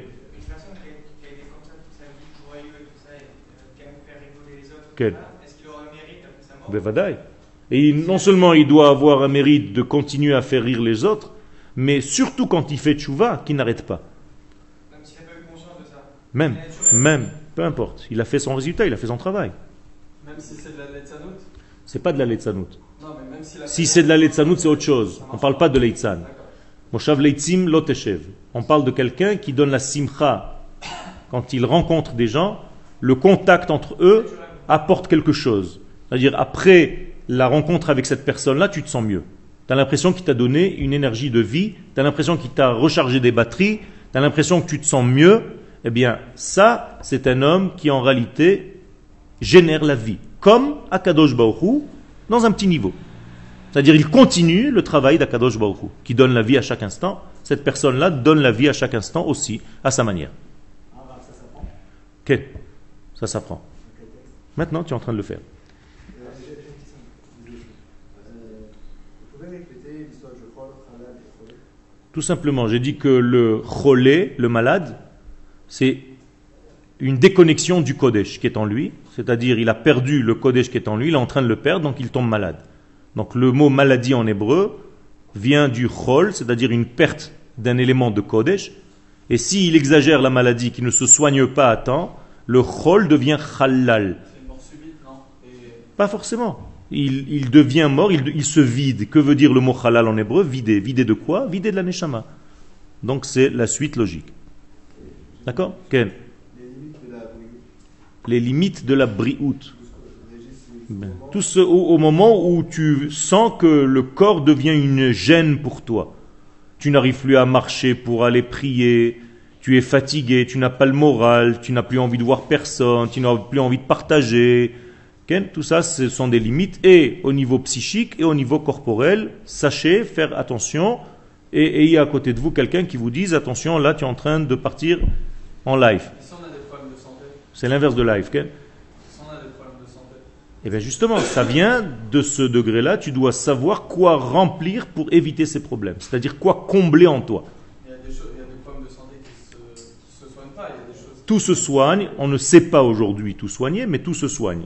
joyeux et non seulement il doit avoir un mérite de continuer à faire rire les autres, mais surtout quand il fait tchouva, qui n'arrête pas. Même s'il n'a pas eu conscience de ça. Même, même, peu importe. Il a fait son résultat, il a fait son travail. Même si c'est de la letzanout C'est pas de la même si c'est de la letzanout, c'est autre chose. On parle pas de leitzan. Moshav leitzim loteshev. On parle de quelqu'un qui donne la simcha quand il rencontre des gens. Le contact entre eux apporte quelque chose. C'est-à-dire après la rencontre avec cette personne-là, tu te sens mieux. Tu as l'impression qu'il t'a donné une énergie de vie, tu as l'impression qu'il t'a rechargé des batteries, tu as l'impression que tu te sens mieux. Eh bien, ça, c'est un homme qui en réalité génère la vie. Comme Akadosh Hu, dans un petit niveau. C'est-à-dire, il continue le travail d'Akadosh Hu, qui donne la vie à chaque instant. Cette personne-là donne la vie à chaque instant aussi, à sa manière. Ok, ça s'apprend. Maintenant, tu es en train de le faire. Vous pouvez répéter l'histoire du Khol, Khalad et Kholé Tout simplement, j'ai dit que le cholé, le malade, c'est une déconnexion du Kodesh qui est en lui, c'est-à-dire il a perdu le Kodesh qui est en lui, il est en train de le perdre, donc il tombe malade. Donc le mot maladie en hébreu vient du chol, c'est-à-dire une perte d'un élément de Kodesh, et s'il exagère la maladie qui ne se soigne pas à temps, le chol devient halal. Pas forcément. Il, devient mort, il, se vide. Que veut dire le mot halal en hébreu? Vider. Vider de quoi? Vider de la neshama. Donc c'est la suite logique. D'accord? Ken Les limites de la brigade. Les limites de la briout. Tout ce que Régis, c'est Ben, Tout ce, au moment où tu sens que le corps devient une gêne pour toi. Tu n'arrives plus à marcher pour aller prier, tu es fatigué, tu n'as pas le moral, tu n'as plus envie de voir personne, tu n'as plus envie de partager. Tout ça, ce sont des limites et au niveau psychique et au niveau corporel. Sachez faire attention et ayez à côté de vous quelqu'un qui vous dise attention, là tu es en train de partir en live. si C'est l'inverse de live. Ken. Si on a des problèmes de santé Eh bien justement, ça vient de ce degré-là, tu dois savoir quoi remplir pour éviter ces problèmes, c'est-à-dire quoi combler en toi. Il y a des, choses, il y a des problèmes de santé qui se, qui se soignent pas. Il y a des choses. Tout se soigne, on ne sait pas aujourd'hui tout soigner, mais tout se soigne.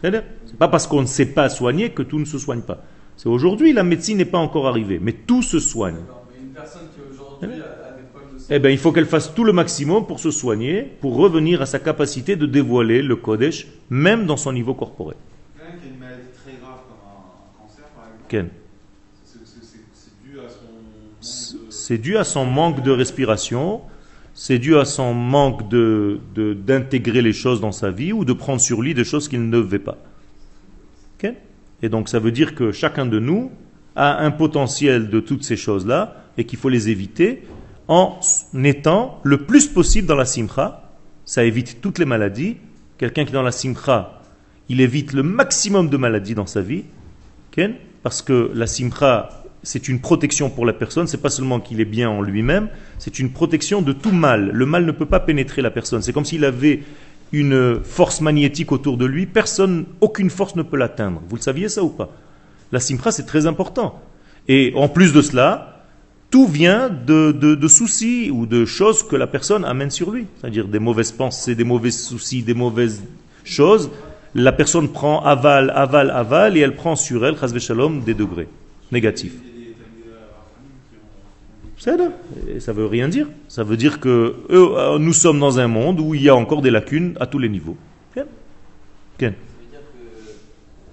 C'est-à-dire, c'est pas parce qu'on ne sait pas soigner que tout ne se soigne pas. C'est aujourd'hui, la médecine n'est pas encore arrivée, mais tout se soigne. D'accord. Mais une personne qui aujourd'hui a, a des problèmes de santé. Eh bien, il faut qu'elle fasse tout le maximum pour se soigner, pour revenir à sa capacité de dévoiler le Kodesh, même dans son niveau corporel. Quelqu'un qui a une maladie très grave comme un cancer par exemple, Ken. dû à son. C'est dû à son manque de respiration, c'est dû à son manque de, d'intégrer les choses dans sa vie ou de prendre sur lui des choses qu'il ne devait pas. Et donc ça veut dire que chacun de nous a un potentiel de toutes ces choses-là et qu'il faut les éviter en étant le plus possible dans la simcha. Ça évite toutes les maladies. Quelqu'un qui est dans la simcha, il évite le maximum de maladies dans sa vie. Parce que la simcha, c'est une protection pour la personne, c'est pas seulement qu'il est bien en lui-même, c'est une protection de tout mal. Le mal ne peut pas pénétrer la personne. C'est comme s'il avait une force magnétique autour de lui, personne, aucune force ne peut l'atteindre. Vous le saviez ça ou pas? La simcha, c'est très important. Et en plus de cela, Tout vient de, soucis ou de choses que la personne amène sur lui. C'est-à-dire des mauvaises pensées, des mauvais soucis, des mauvaises choses. La personne prend aval, aval, aval, et elle prend sur elle, chas shalom, des degrés négatifs. Et ça veut rien dire. Ça veut dire que euh, nous sommes dans un monde où il y a encore des lacunes à tous les niveaux. Bien. Bien. Ça veut dire que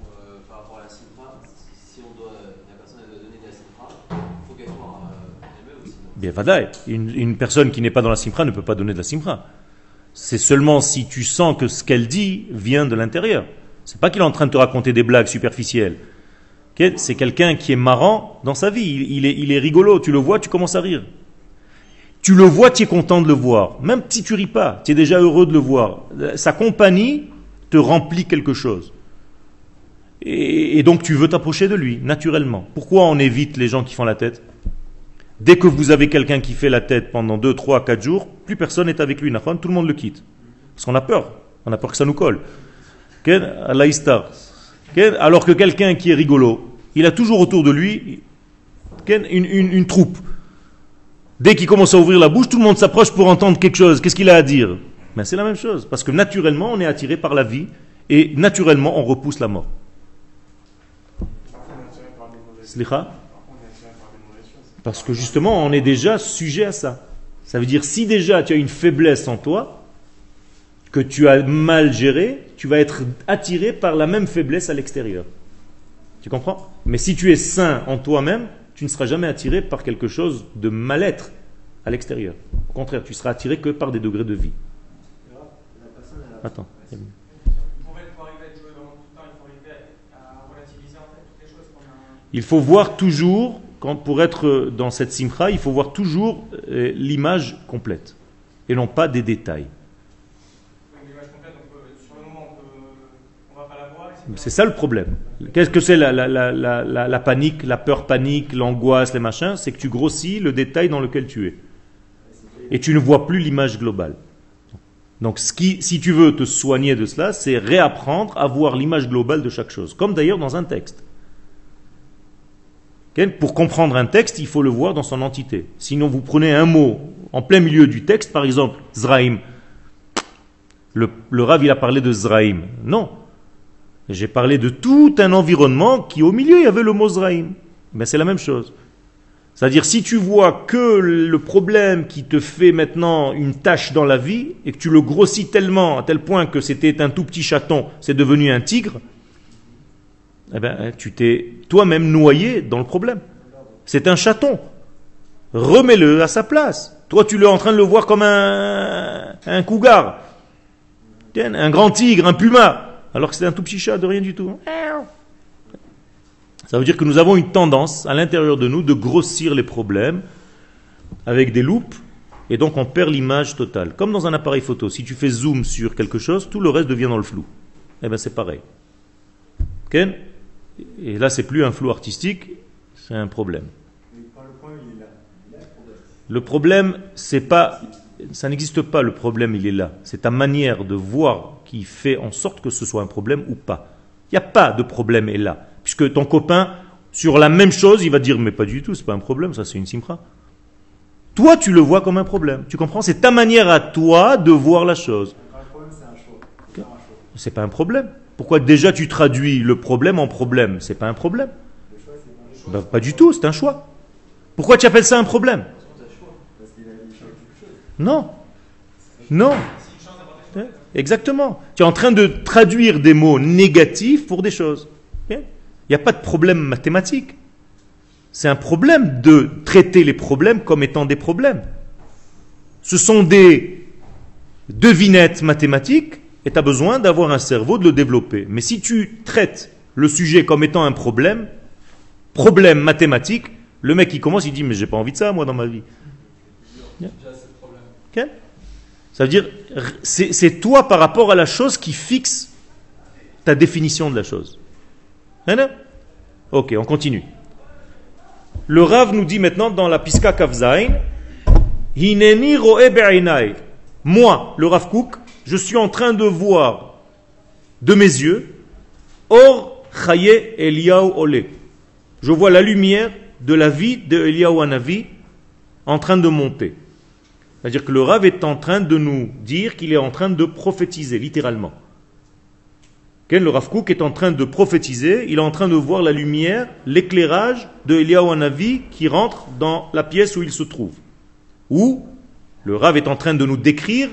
euh, par rapport à la simra, si on doit, la personne elle doit donner de la simra, il faut qu'elle soit euh, elle-même aussi. Bien, vadaï. Une, une personne qui n'est pas dans la simra ne peut pas donner de la simra. C'est seulement si tu sens que ce qu'elle dit vient de l'intérieur. C'est pas qu'il est en train de te raconter des blagues superficielles. C'est quelqu'un qui est marrant dans sa vie. Il, est, rigolo. Tu le vois, tu commences à rire. Tu le vois, tu es content de le voir. Même si tu ris pas, tu es déjà heureux de le voir. Sa compagnie te remplit quelque chose. Et, donc tu veux t'approcher de lui, naturellement. Pourquoi on évite les gens qui font la tête? Dès que vous avez quelqu'un qui fait la tête pendant 2, 3, 4 jours, plus personne n'est avec lui. Tout le monde le quitte. Parce qu'on a peur. On a peur que ça nous colle. Allah Alors que quelqu'un qui est rigolo, il a toujours autour de lui une, troupe. Dès qu'il commence à ouvrir la bouche, tout le monde s'approche pour entendre quelque chose. Qu'est-ce qu'il a à dire? Mais c'est la même chose. Parce que naturellement, on est attiré par la vie et naturellement, on repousse la mort. Parce que justement, on est déjà sujet à ça. Ça veut dire, si déjà tu as une faiblesse en toi, que tu as mal géré, tu vas être attiré par la même faiblesse à l'extérieur. Tu comprends? Mais si tu es sain en toi-même, tu ne seras jamais attiré par quelque chose de mal-être à l'extérieur. Au contraire, tu seras attiré que par des degrés de vie. Attends. Il faut voir toujours, quand, pour être dans cette simcha, il faut voir toujours euh, l'image complète et non pas des détails. Une image complète, donc euh, sur le moment on peut, on va pas la voir. etc. C'est ça le problème. Qu'est-ce que c'est la, la- la- la- panique, la peur panique, l'angoisse, les machins? C'est que tu grossis le détail dans lequel tu es. Et tu ne vois plus l'image globale. Donc si tu veux te soigner de cela, c'est réapprendre à voir l'image globale de chaque chose. Comme d'ailleurs dans un texte. Pour comprendre un texte, il faut le voir dans son entité. Sinon, vous prenez un mot en plein milieu du texte, par exemple, Zraïm. Le, le Rav, il a parlé de Zraïm. Non. J'ai parlé de tout un environnement qui, au milieu, il y avait le mot Zraïm. Ben, c'est la même chose. C'est-à-dire, si tu vois que le problème qui te fait maintenant une tâche dans la vie, et que tu le grossis tellement, à tel point que c'était un tout petit chaton, c'est devenu un tigre, eh ben, tu t'es toi-même noyé dans le problème. C'est un chaton. Remets-le à sa place. Toi, tu es en train de le voir comme un, un cougar, un grand tigre, un puma, alors que c'est un tout petit chat de rien du tout. Ça veut dire que nous avons une tendance à l'intérieur de nous de grossir les problèmes avec des loupes et donc on perd l'image totale. Comme dans un appareil photo, si tu fais zoom sur quelque chose, tout le reste devient dans le flou. Eh bien c'est pareil. Et là c'est plus un flou artistique, c'est un problème. Le problème, c'est pas, ça n'existe pas. Le problème, il est là. C'est ta manière de voir qui fait en sorte que ce soit un problème ou pas. Il n'y a pas de problème est là, puisque ton copain sur la même chose, il va dire mais pas du tout, c'est pas un problème, ça c'est une simra. Toi, tu le vois comme un problème. Tu comprends? C'est ta manière à toi de voir la chose. C'est pas un problème. Pourquoi déjà tu traduis le problème en problème? C'est pas un problème. Ben, pas du tout, c'est un choix. Pourquoi tu appelles ça un problème? Non. Non. Exactement. Tu es en train de traduire des mots négatifs pour des choses. Il n'y a pas de problème mathématique. C'est un problème de traiter les problèmes comme étant des problèmes. Ce sont des devinettes mathématiques et tu as besoin d'avoir un cerveau, de le développer. Mais si tu traites le sujet comme étant un problème, problème mathématique, le mec il commence, il dit mais j'ai pas envie de ça moi dans ma vie. Ça veut dire, c'est toi par rapport à la chose qui fixe ta définition de la chose. Hein, Ok, on continue. Le Rav nous dit maintenant dans la Piska Kavzain, Hineni ro'e be'inai. Moi, le Rav Kook, je suis en train de voir de mes yeux, Or chaye Eliyahu Ole. Je vois la lumière de la vie de Eliyahu Hanavi en train de monter. C'est-à-dire que le Rav est en train de nous dire qu'il est en train de prophétiser, littéralement. Le Rav Kook est en train de prophétiser, il est en train de voir la lumière, l'éclairage de Eliyahu qui rentre dans la pièce où il se trouve. Ou le Rav est en train de nous décrire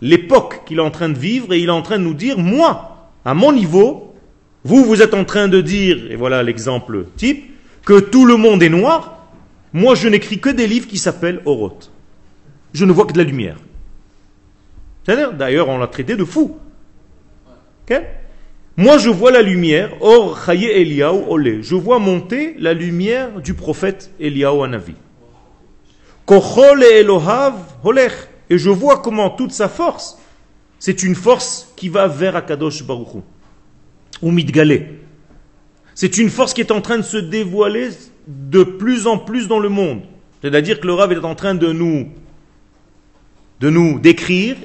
l'époque qu'il est en train de vivre et il est en train de nous dire, moi, à mon niveau, vous, vous êtes en train de dire, et voilà l'exemple type, que tout le monde est noir, moi je n'écris que des livres qui s'appellent Oroth. Je ne vois que de la lumière. C'est-à-dire, D'ailleurs, on l'a traité de fou. Moi je vois la lumière, or Chaye Eliyahu Olé. Je vois monter la lumière du prophète Eliyahu Hanavi. Kochol Elohav Holech. Et je vois comment toute sa force, c'est une force qui va vers Akadosh Baruch Hu. Ou Midgale. C'est une force qui est en train de se dévoiler de plus en plus dans le monde. C'est-à-dire que le Rav est en train de nous, de nous décrire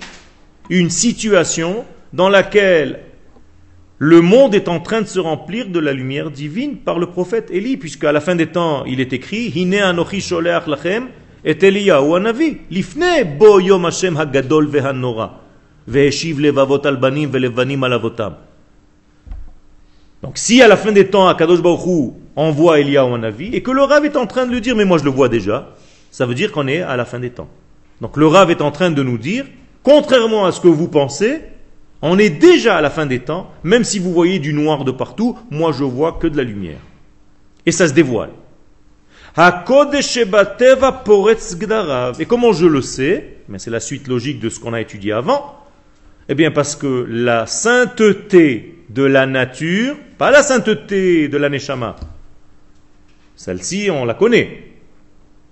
une situation dans laquelle le monde est en train de se remplir de la lumière divine par le prophète Élie, puisqu'à la fin des temps, il est écrit Hine anochi sholeach lachem et Eliyahu hanavi lifne bo yom Hashem hagadol vehanora ve'eshiv levavot al banim ve'levanim al avotam. Donc si à la fin des temps, Akadosh Baruch Hu envoie Eliyahu hanavi et que le Rav est en train de le dire, mais moi je le vois déjà, ça veut dire qu'on est à la fin des temps. Donc le Rav est en train de nous dire, contrairement à ce que vous pensez, on est déjà à la fin des temps, même si vous voyez du noir de partout, moi je vois que de la lumière. Et ça se dévoile. Et comment je le sais? Mais c'est la suite logique de ce qu'on a étudié avant. Eh bien parce que la sainteté de la nature, pas la sainteté de la neshama, celle-ci on la connaît,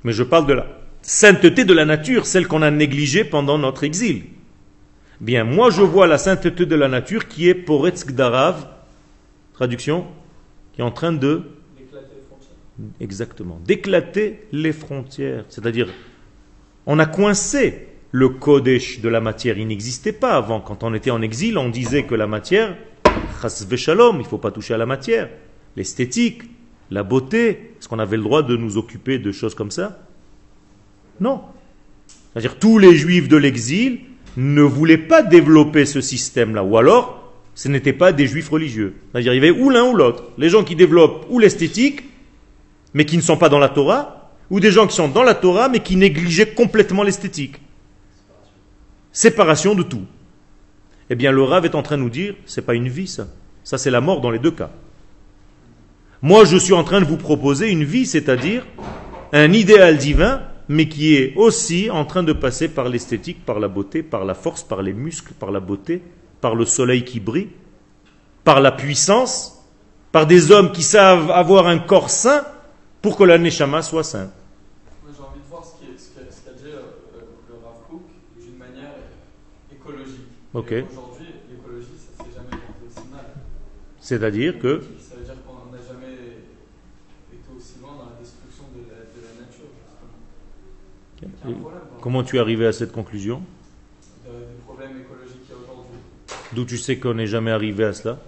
mais je parle de la sainteté de la nature, celle qu'on a négligée pendant notre exil. Bien, moi je vois la sainteté de la nature qui est Poretz Gdarav, traduction, qui est en train de Exactement. D'éclater les frontières. C'est-à-dire, on a coincé le Kodesh de la matière. Il n'existait pas avant. Quand on était en exil, on disait que la matière, shalom, il ne faut pas toucher à la matière. L'esthétique, la beauté, est-ce qu'on avait le droit de nous occuper de choses comme ça? Non. C'est-à-dire, tous les juifs de l'exil ne voulaient pas développer ce système-là. Ou alors, ce n'étaient pas des juifs religieux. C'est-à-dire, il y avait ou l'un ou l'autre. Les gens qui développent ou l'esthétique, mais qui ne sont pas dans la Torah, ou des gens qui sont dans la Torah, mais qui négligeaient complètement l'esthétique. Séparation de tout. Eh bien, le Rav est en train de nous dire, c'est pas une vie, ça. Ça, c'est la mort dans les deux cas. Moi, je suis en train de vous proposer une vie, c'est-à-dire un idéal divin, mais qui est aussi en train de passer par l'esthétique, par la beauté, par la force, par les muscles, par la beauté, par le soleil qui brille, par la puissance, par des hommes qui savent avoir un corps sain, pour que la Neshama soit sainte. Moi, J'ai envie de voir ce qu'a ce dit euh, le Rav Kook d'une manière écologique. Ok. Et Aujourd'hui, l'écologie, ça s'est jamais porté aussi mal. C'est-à-dire que, Ça veut dire qu'on n'a jamais été aussi loin dans la destruction de la, de la nature. Justement. Il y a un problème par comment tu es arrivé à cette conclusion aujourd'hui. D'où tu sais qu'on n'est jamais arrivé à cela?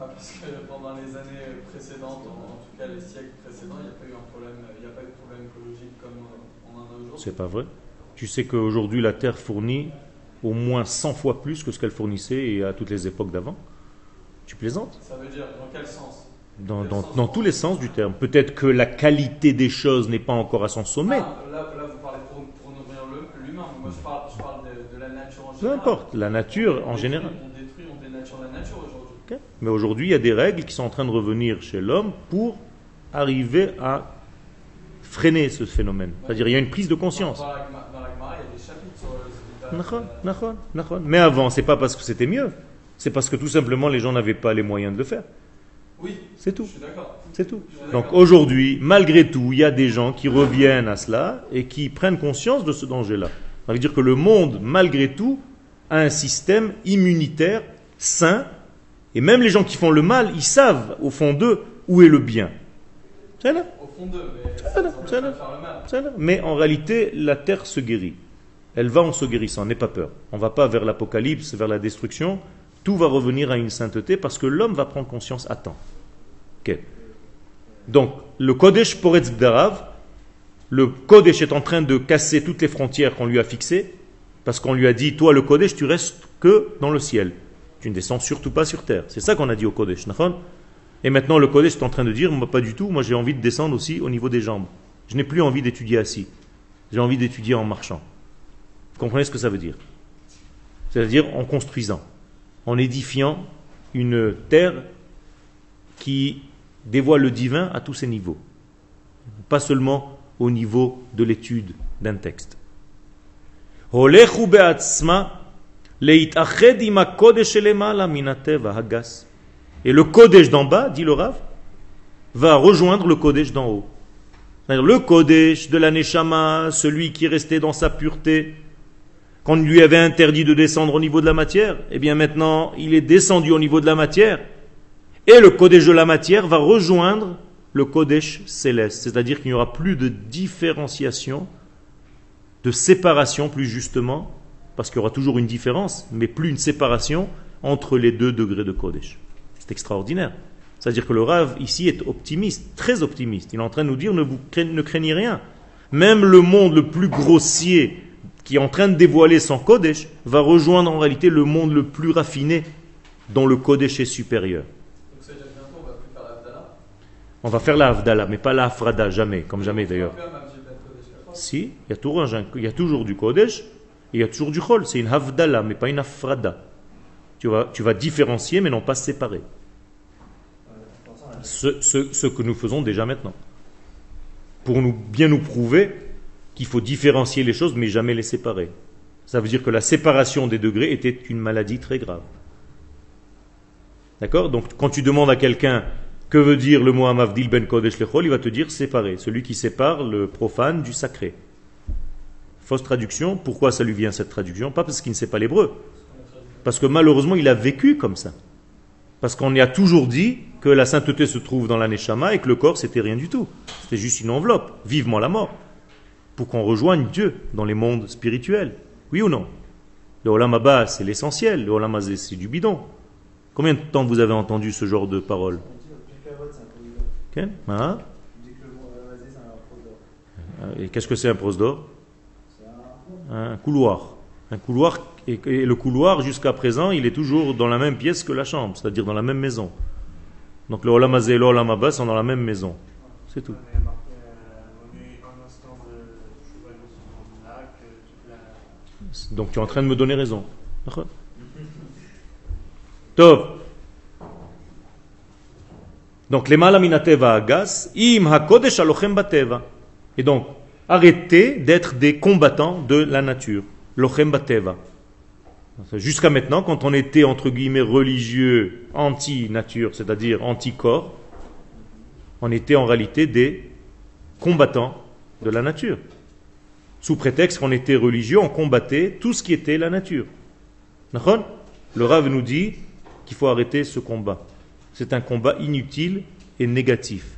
Ah, parce que pendant les années précédentes, en, tout cas les siècles précédents, il n'y a pas eu un problème, il n'y a pas eu de problème écologique comme euh, on en a aujourd'hui. C'est pas vrai? Tu sais qu'aujourd'hui la Terre fournit au moins 100 fois plus que ce qu'elle fournissait à toutes les époques d'avant? Tu plaisantes? Ça veut dire dans quel sens? Dans, dans- dans tous les sens du terme. Peut-être que la qualité des choses n'est pas encore à son sommet. Ah, là, là, vous parlez pour, pour nourrir l'humain. Moi, je parle, je parle de, de la nature en Peu général. importe, la nature On en détruit- général. On détruit, on dénature la nature aujourd'hui. Mais aujourd'hui, il y a des règles qui sont en train de revenir chez l'homme pour arriver à freiner ce phénomène. C'est-à-dire, il y a une prise de conscience. Mais avant, c'est pas parce que c'était mieux. C'est parce que tout simplement les gens n'avaient pas les moyens de le faire. Oui, C'est tout. C'est Donc aujourd'hui, malgré tout, il y a des gens qui reviennent à cela et qui prennent conscience de ce danger-là. Ça veut dire que le monde, malgré tout, a un système immunitaire sain. Et même les gens qui font le mal, ils savent au fond d'eux où est le bien. C'est là. Au fond d'eux, mais. Mais en réalité, la terre se guérit. Elle va en se guérissant, n'aie pas peur. On ne va pas vers l'apocalypse, vers la destruction. Tout va revenir à une sainteté parce que l'homme va prendre conscience à temps. Donc, le Kodesh Poretz Bdarav, le Kodesh est en train de casser toutes les frontières qu'on lui a fixées, parce qu'on lui a dit, toi le Kodesh, tu restes que dans le ciel. Tu ne descends surtout pas sur terre. C'est ça qu'on a dit au Kodesh. Et maintenant le Kodesh est en train de dire, pas du tout, moi j'ai envie de descendre aussi au niveau des jambes. Je n'ai plus envie d'étudier assis. J'ai envie d'étudier en marchant. Vous comprenez ce que ça veut dire? C'est-à-dire en construisant, en édifiant une terre qui dévoile le divin à tous ses niveaux. Pas seulement au niveau de l'étude d'un texte. Et le Kodesh d'en bas, dit le Rav, va rejoindre le Kodesh d'en haut. Le Kodesh de la Neshama, celui qui restait dans sa pureté, qu'on lui avait interdit de descendre au niveau de la matière, eh bien maintenant il est descendu au niveau de la matière, et le Kodesh de la matière va rejoindre le Kodesh céleste, c'est-à-dire qu'il n'y aura plus de différenciation, de séparation plus justement, parce qu'il y aura toujours une différence, mais plus une séparation entre les deux degrés de Kodesh. C'est extraordinaire. C'est-à-dire que le Rav ici est optimiste, très optimiste. Il est en train de nous dire ne, craignez rien. Même le monde le plus grossier qui est en train de dévoiler son Kodesh va rejoindre en réalité le monde le plus raffiné dont le Kodesh est supérieur. Donc bientôt on va plus faire l'Avdala. On va faire la Havdalah, mais pas la Afrada, jamais, comme jamais d'ailleurs. On. Si, il y, a toujours un- il y a toujours du Kodesh et il y a toujours du Chol. C'est une Havdalah, mais pas une Afrada. Tu vas, tu vas différencier, mais non pas séparer. Ce, ce- ce que nous faisons déjà maintenant. Pour nous, bien nous prouver qu'il faut différencier les choses, mais jamais les séparer. Ça veut dire que la séparation des degrés était une maladie très grave. D'accord? Donc, quand tu demandes à quelqu'un que veut dire le mot Amavdil ben Kodesh Lechol, il va te dire séparer, celui qui sépare le profane du sacré. Fausse traduction. Pourquoi ça lui vient cette traduction? Pas parce qu'il ne sait pas l'hébreu. Parce que malheureusement, il a vécu comme ça. Parce qu'on y a toujours dit que la sainteté se trouve dans la Neshama et que le corps, c'était rien du tout. C'était juste une enveloppe, vivement la mort. Pour qu'on rejoigne Dieu dans les mondes spirituels. Oui ou non? Le Olam Abba, c'est l'essentiel. Le Olam Hazé, c'est du bidon. Combien de temps vous avez entendu ce genre de paroles Euh, Et qu'est-ce que c'est un prose d'or? Un couloir. Un couloir, et, le couloir, jusqu'à présent, il est toujours dans la même pièce que la chambre, c'est-à-dire dans la même maison. Donc le Olam Hazé et le Olam sont dans la même maison. C'est tout. Donc tu es en train de me donner raison. Tov. Donc les malaminateva agas, im hakodesh alochem bateva. Et donc, arrêtez d'être des combattants de la nature. Lochem bateva. Jusqu'à maintenant, quand on était entre guillemets religieux anti-nature, c'est-à-dire anti-corps, on était en réalité des combattants de la nature. Sous prétexte qu'on était religieux, on combattait tout ce qui était la nature. Le Rav nous dit qu'il faut arrêter ce combat. C'est un combat inutile et négatif.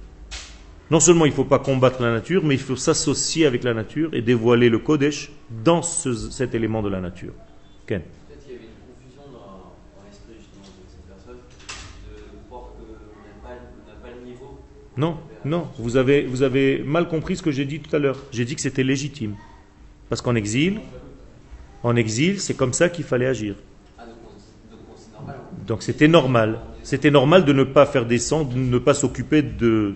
Non seulement il ne faut pas combattre la nature, mais il faut s'associer avec la nature et dévoiler le Kodesh dans ce- cet élément de la nature. Ken. Non, non, vous avez, vous avez mal compris ce que j'ai dit tout à l'heure. J'ai dit que c'était légitime. Parce qu'en exil, c'est comme ça qu'il fallait agir. Donc c'était normal. C'était normal de ne pas faire descendre, de ne pas s'occuper de,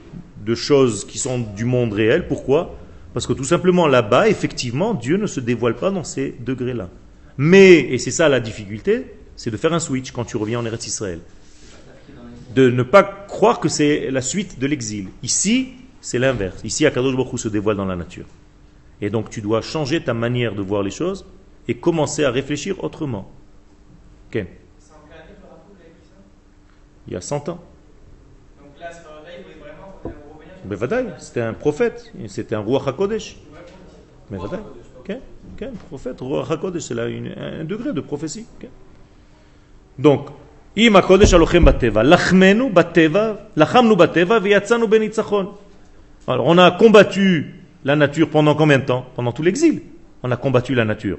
choses qui sont du monde réel. Pourquoi? Parce que tout simplement là-bas, effectivement, Dieu ne se dévoile pas dans ces degrés-là. Mais, et c'est ça la difficulté, c'est de faire un switch quand tu reviens en Eretz Israël. De ne pas croire que c'est la suite de l'exil. Ici, c'est l'inverse. Ici, Akadosh Baruch se dévoile dans la nature. Et donc tu dois changer ta manière de voir les choses et commencer à réfléchir autrement. Ça il y a 100 ans. Mais c'était un prophète, c'était un roi HaKodesh. Mais Vadaï, ok, ok, un prophète, roi HaKodesh, c'est là un degré de prophétie. Donc, im HaKodesh alochem bateva, lachmenu bateva, lachamnu bateva, viyatzanu benitzachon. Alors, on a combattu la nature pendant combien de temps? Pendant tout l'exil. On a combattu la nature.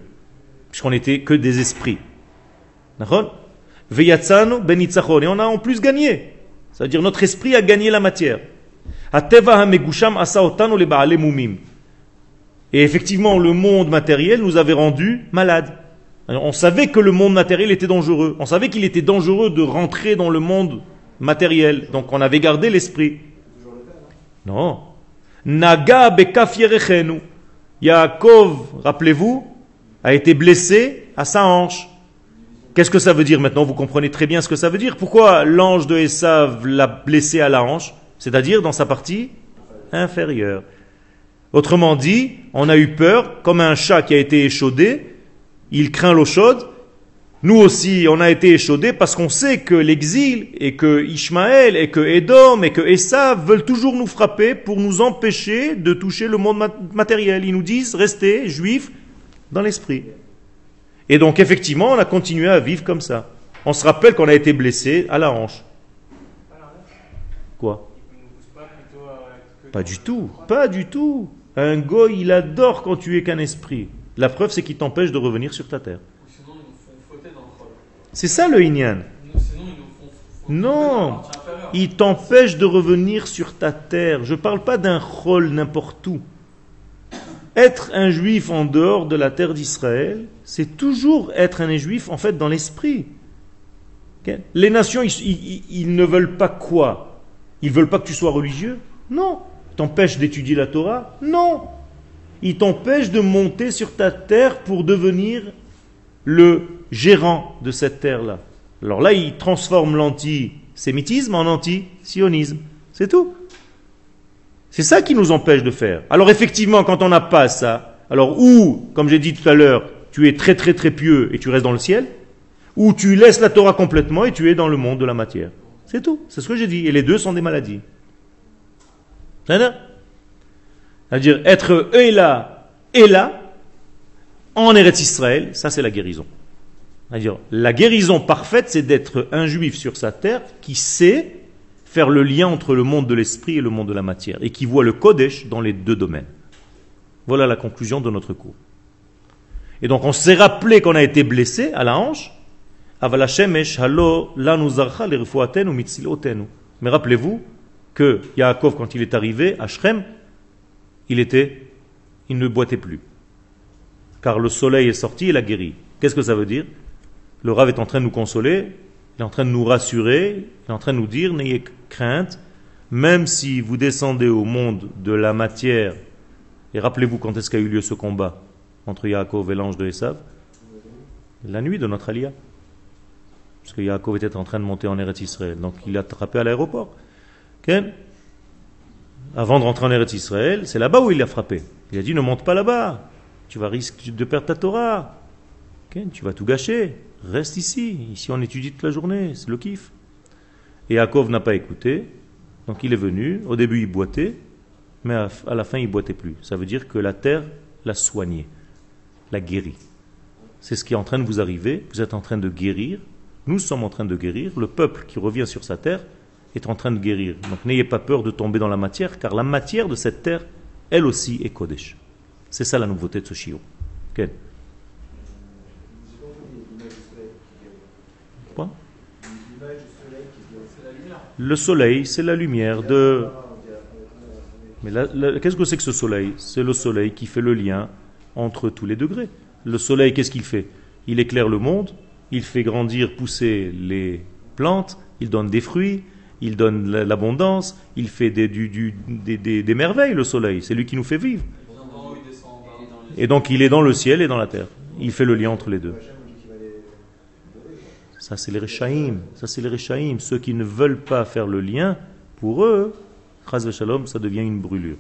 Puisqu'on n'était que des esprits. D'accord? Benitzachon. Et on a en plus gagné. C'est-à-dire notre esprit a gagné la matière. Et effectivement, le monde matériel nous avait rendus malades. On savait que le monde matériel était dangereux. On savait qu'il était dangereux de rentrer dans le monde matériel. Donc on avait gardé l'esprit. Non. Naga. Yaakov, rappelez-vous, a été blessé à sa hanche. Qu'est-ce que ça veut dire maintenant? Vous comprenez très bien ce que ça veut dire. Pourquoi l'ange de Esav l'a blessé à la hanche? C'est-à-dire dans sa partie inférieure. Autrement dit, on a eu peur, comme un chat qui a été échaudé, il craint l'eau chaude. Nous aussi, on a été échaudés parce qu'on sait que l'exil et que Ishmaël et que Édom et que Esav veulent toujours nous frapper pour nous empêcher de toucher le monde mat- matériel. Ils nous disent, restez juifs dans l'esprit. Et donc, effectivement, on a continué à vivre comme ça. On se rappelle qu'on a été blessé à la hanche. Quoi? Pas du tout, pas du tout. Un goy, il adore quand tu es qu'un esprit. La preuve, c'est qu'il t'empêche de revenir sur ta terre. Ou sinon, ils nous font fauter dans le rôle. C'est ça le inyan. Non. Il t'empêche de revenir sur ta terre. Je ne parle pas d'un rôle n'importe où. Être un juif en dehors de la terre d'Israël, c'est toujours être un juif en fait dans l'esprit. Les nations, ils, ils- ne veulent pas quoi? Ils veulent pas que tu sois religieux? Non. Ils t'empêchent d'étudier la Torah? Non. Ils t'empêchent de monter sur ta terre pour devenir le gérant de cette terre-là. Alors là, ils transforment l'antisémitisme en anti-sionisme. C'est tout. C'est ça qui nous empêche de faire. Alors effectivement, quand on n'a pas ça, alors ou, comme j'ai dit tout à l'heure, tu es très très très pieux et tu restes dans le ciel, ou tu laisses la Torah complètement et tu es dans le monde de la matière. C'est tout. C'est ce que j'ai dit. Et les deux sont des maladies. C'est-à-dire être là et là, en Eretz Israël, ça c'est la guérison. La guérison parfaite, c'est d'être un juif sur sa terre qui sait faire le lien entre le monde de l'esprit et le monde de la matière, et qui voit le Kodesh dans les deux domaines. Voilà la conclusion de notre cours. Et donc on s'est rappelé qu'on a été blessé à la hanche. Mais rappelez-vous que Yaakov, quand il est arrivé à Shrem, il était, il ne boitait plus. Car le soleil est sorti et l'a guéri. Qu'est-ce que ça veut dire? Le Rav est en train de nous consoler, il est en train de nous rassurer, il est en train de nous dire, n'ayez crainte, même si vous descendez au monde de la matière, et rappelez-vous quand est-ce qu'a eu lieu ce combat entre Yaakov et l'ange de Esav? La nuit de notre alia. Parce que Yaakov était en train de monter en Eretz Israël, donc il l'a attrapé à l'aéroport. Ok Avant de rentrer en Eretz Israël, c'est là-bas où il l'a frappé. Il a dit ne monte pas là-bas, tu vas risquer de perdre ta Torah. Tu vas tout gâcher. Reste ici. Ici, on étudie toute la journée. C'est le kiff. Et Yaakov n'a pas écouté. Donc, il est venu. Au début, il boitait. Mais à la fin, il boitait plus. Ça veut dire que la terre l'a soigné. L'a guéri. C'est ce qui est en train de vous arriver. Vous êtes en train de guérir. Nous sommes en train de guérir. Le peuple qui revient sur sa terre est en train de guérir. Donc, n'ayez pas peur de tomber dans la matière, car la matière de cette terre, elle aussi, est Kodesh. C'est ça la nouveauté de ce chiot Quoi L'image du soleil qui se C'est la lumière. Le soleil, c'est la lumière de... Mais qu'est-ce que c'est que ce soleil? C'est le soleil qui fait le lien entre tous les degrés. Le soleil, qu'est-ce qu'il fait? Il éclaire le monde, il fait grandir, pousser les plantes, il donne des fruits, il donne la- l'abondance, il fait des, merveilles, le soleil. C'est lui qui nous fait vivre. Et donc il est dans le ciel et dans la terre. Il fait le lien entre les deux. Ça, c'est les Réchaïm. Ça, c'est les Réchaïm. Ceux qui ne veulent pas faire le lien, pour eux, Chaz Shalom, ça devient une brûlure.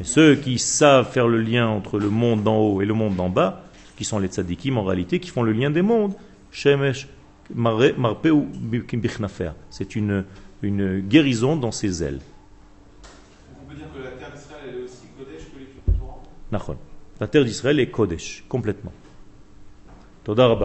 Et ceux qui savent faire le lien entre le monde d'en haut et le monde d'en bas, qui sont les tzadikim en réalité, qui font le lien des mondes, Shemesh, Mare- Marpeu, Bichnafer. C'est une, une guérison dans ses ailes. On peut dire que la terre d'Israël est aussi Kodesh que du Torah? La terre d'Israël est Kodesh, complètement. Toda.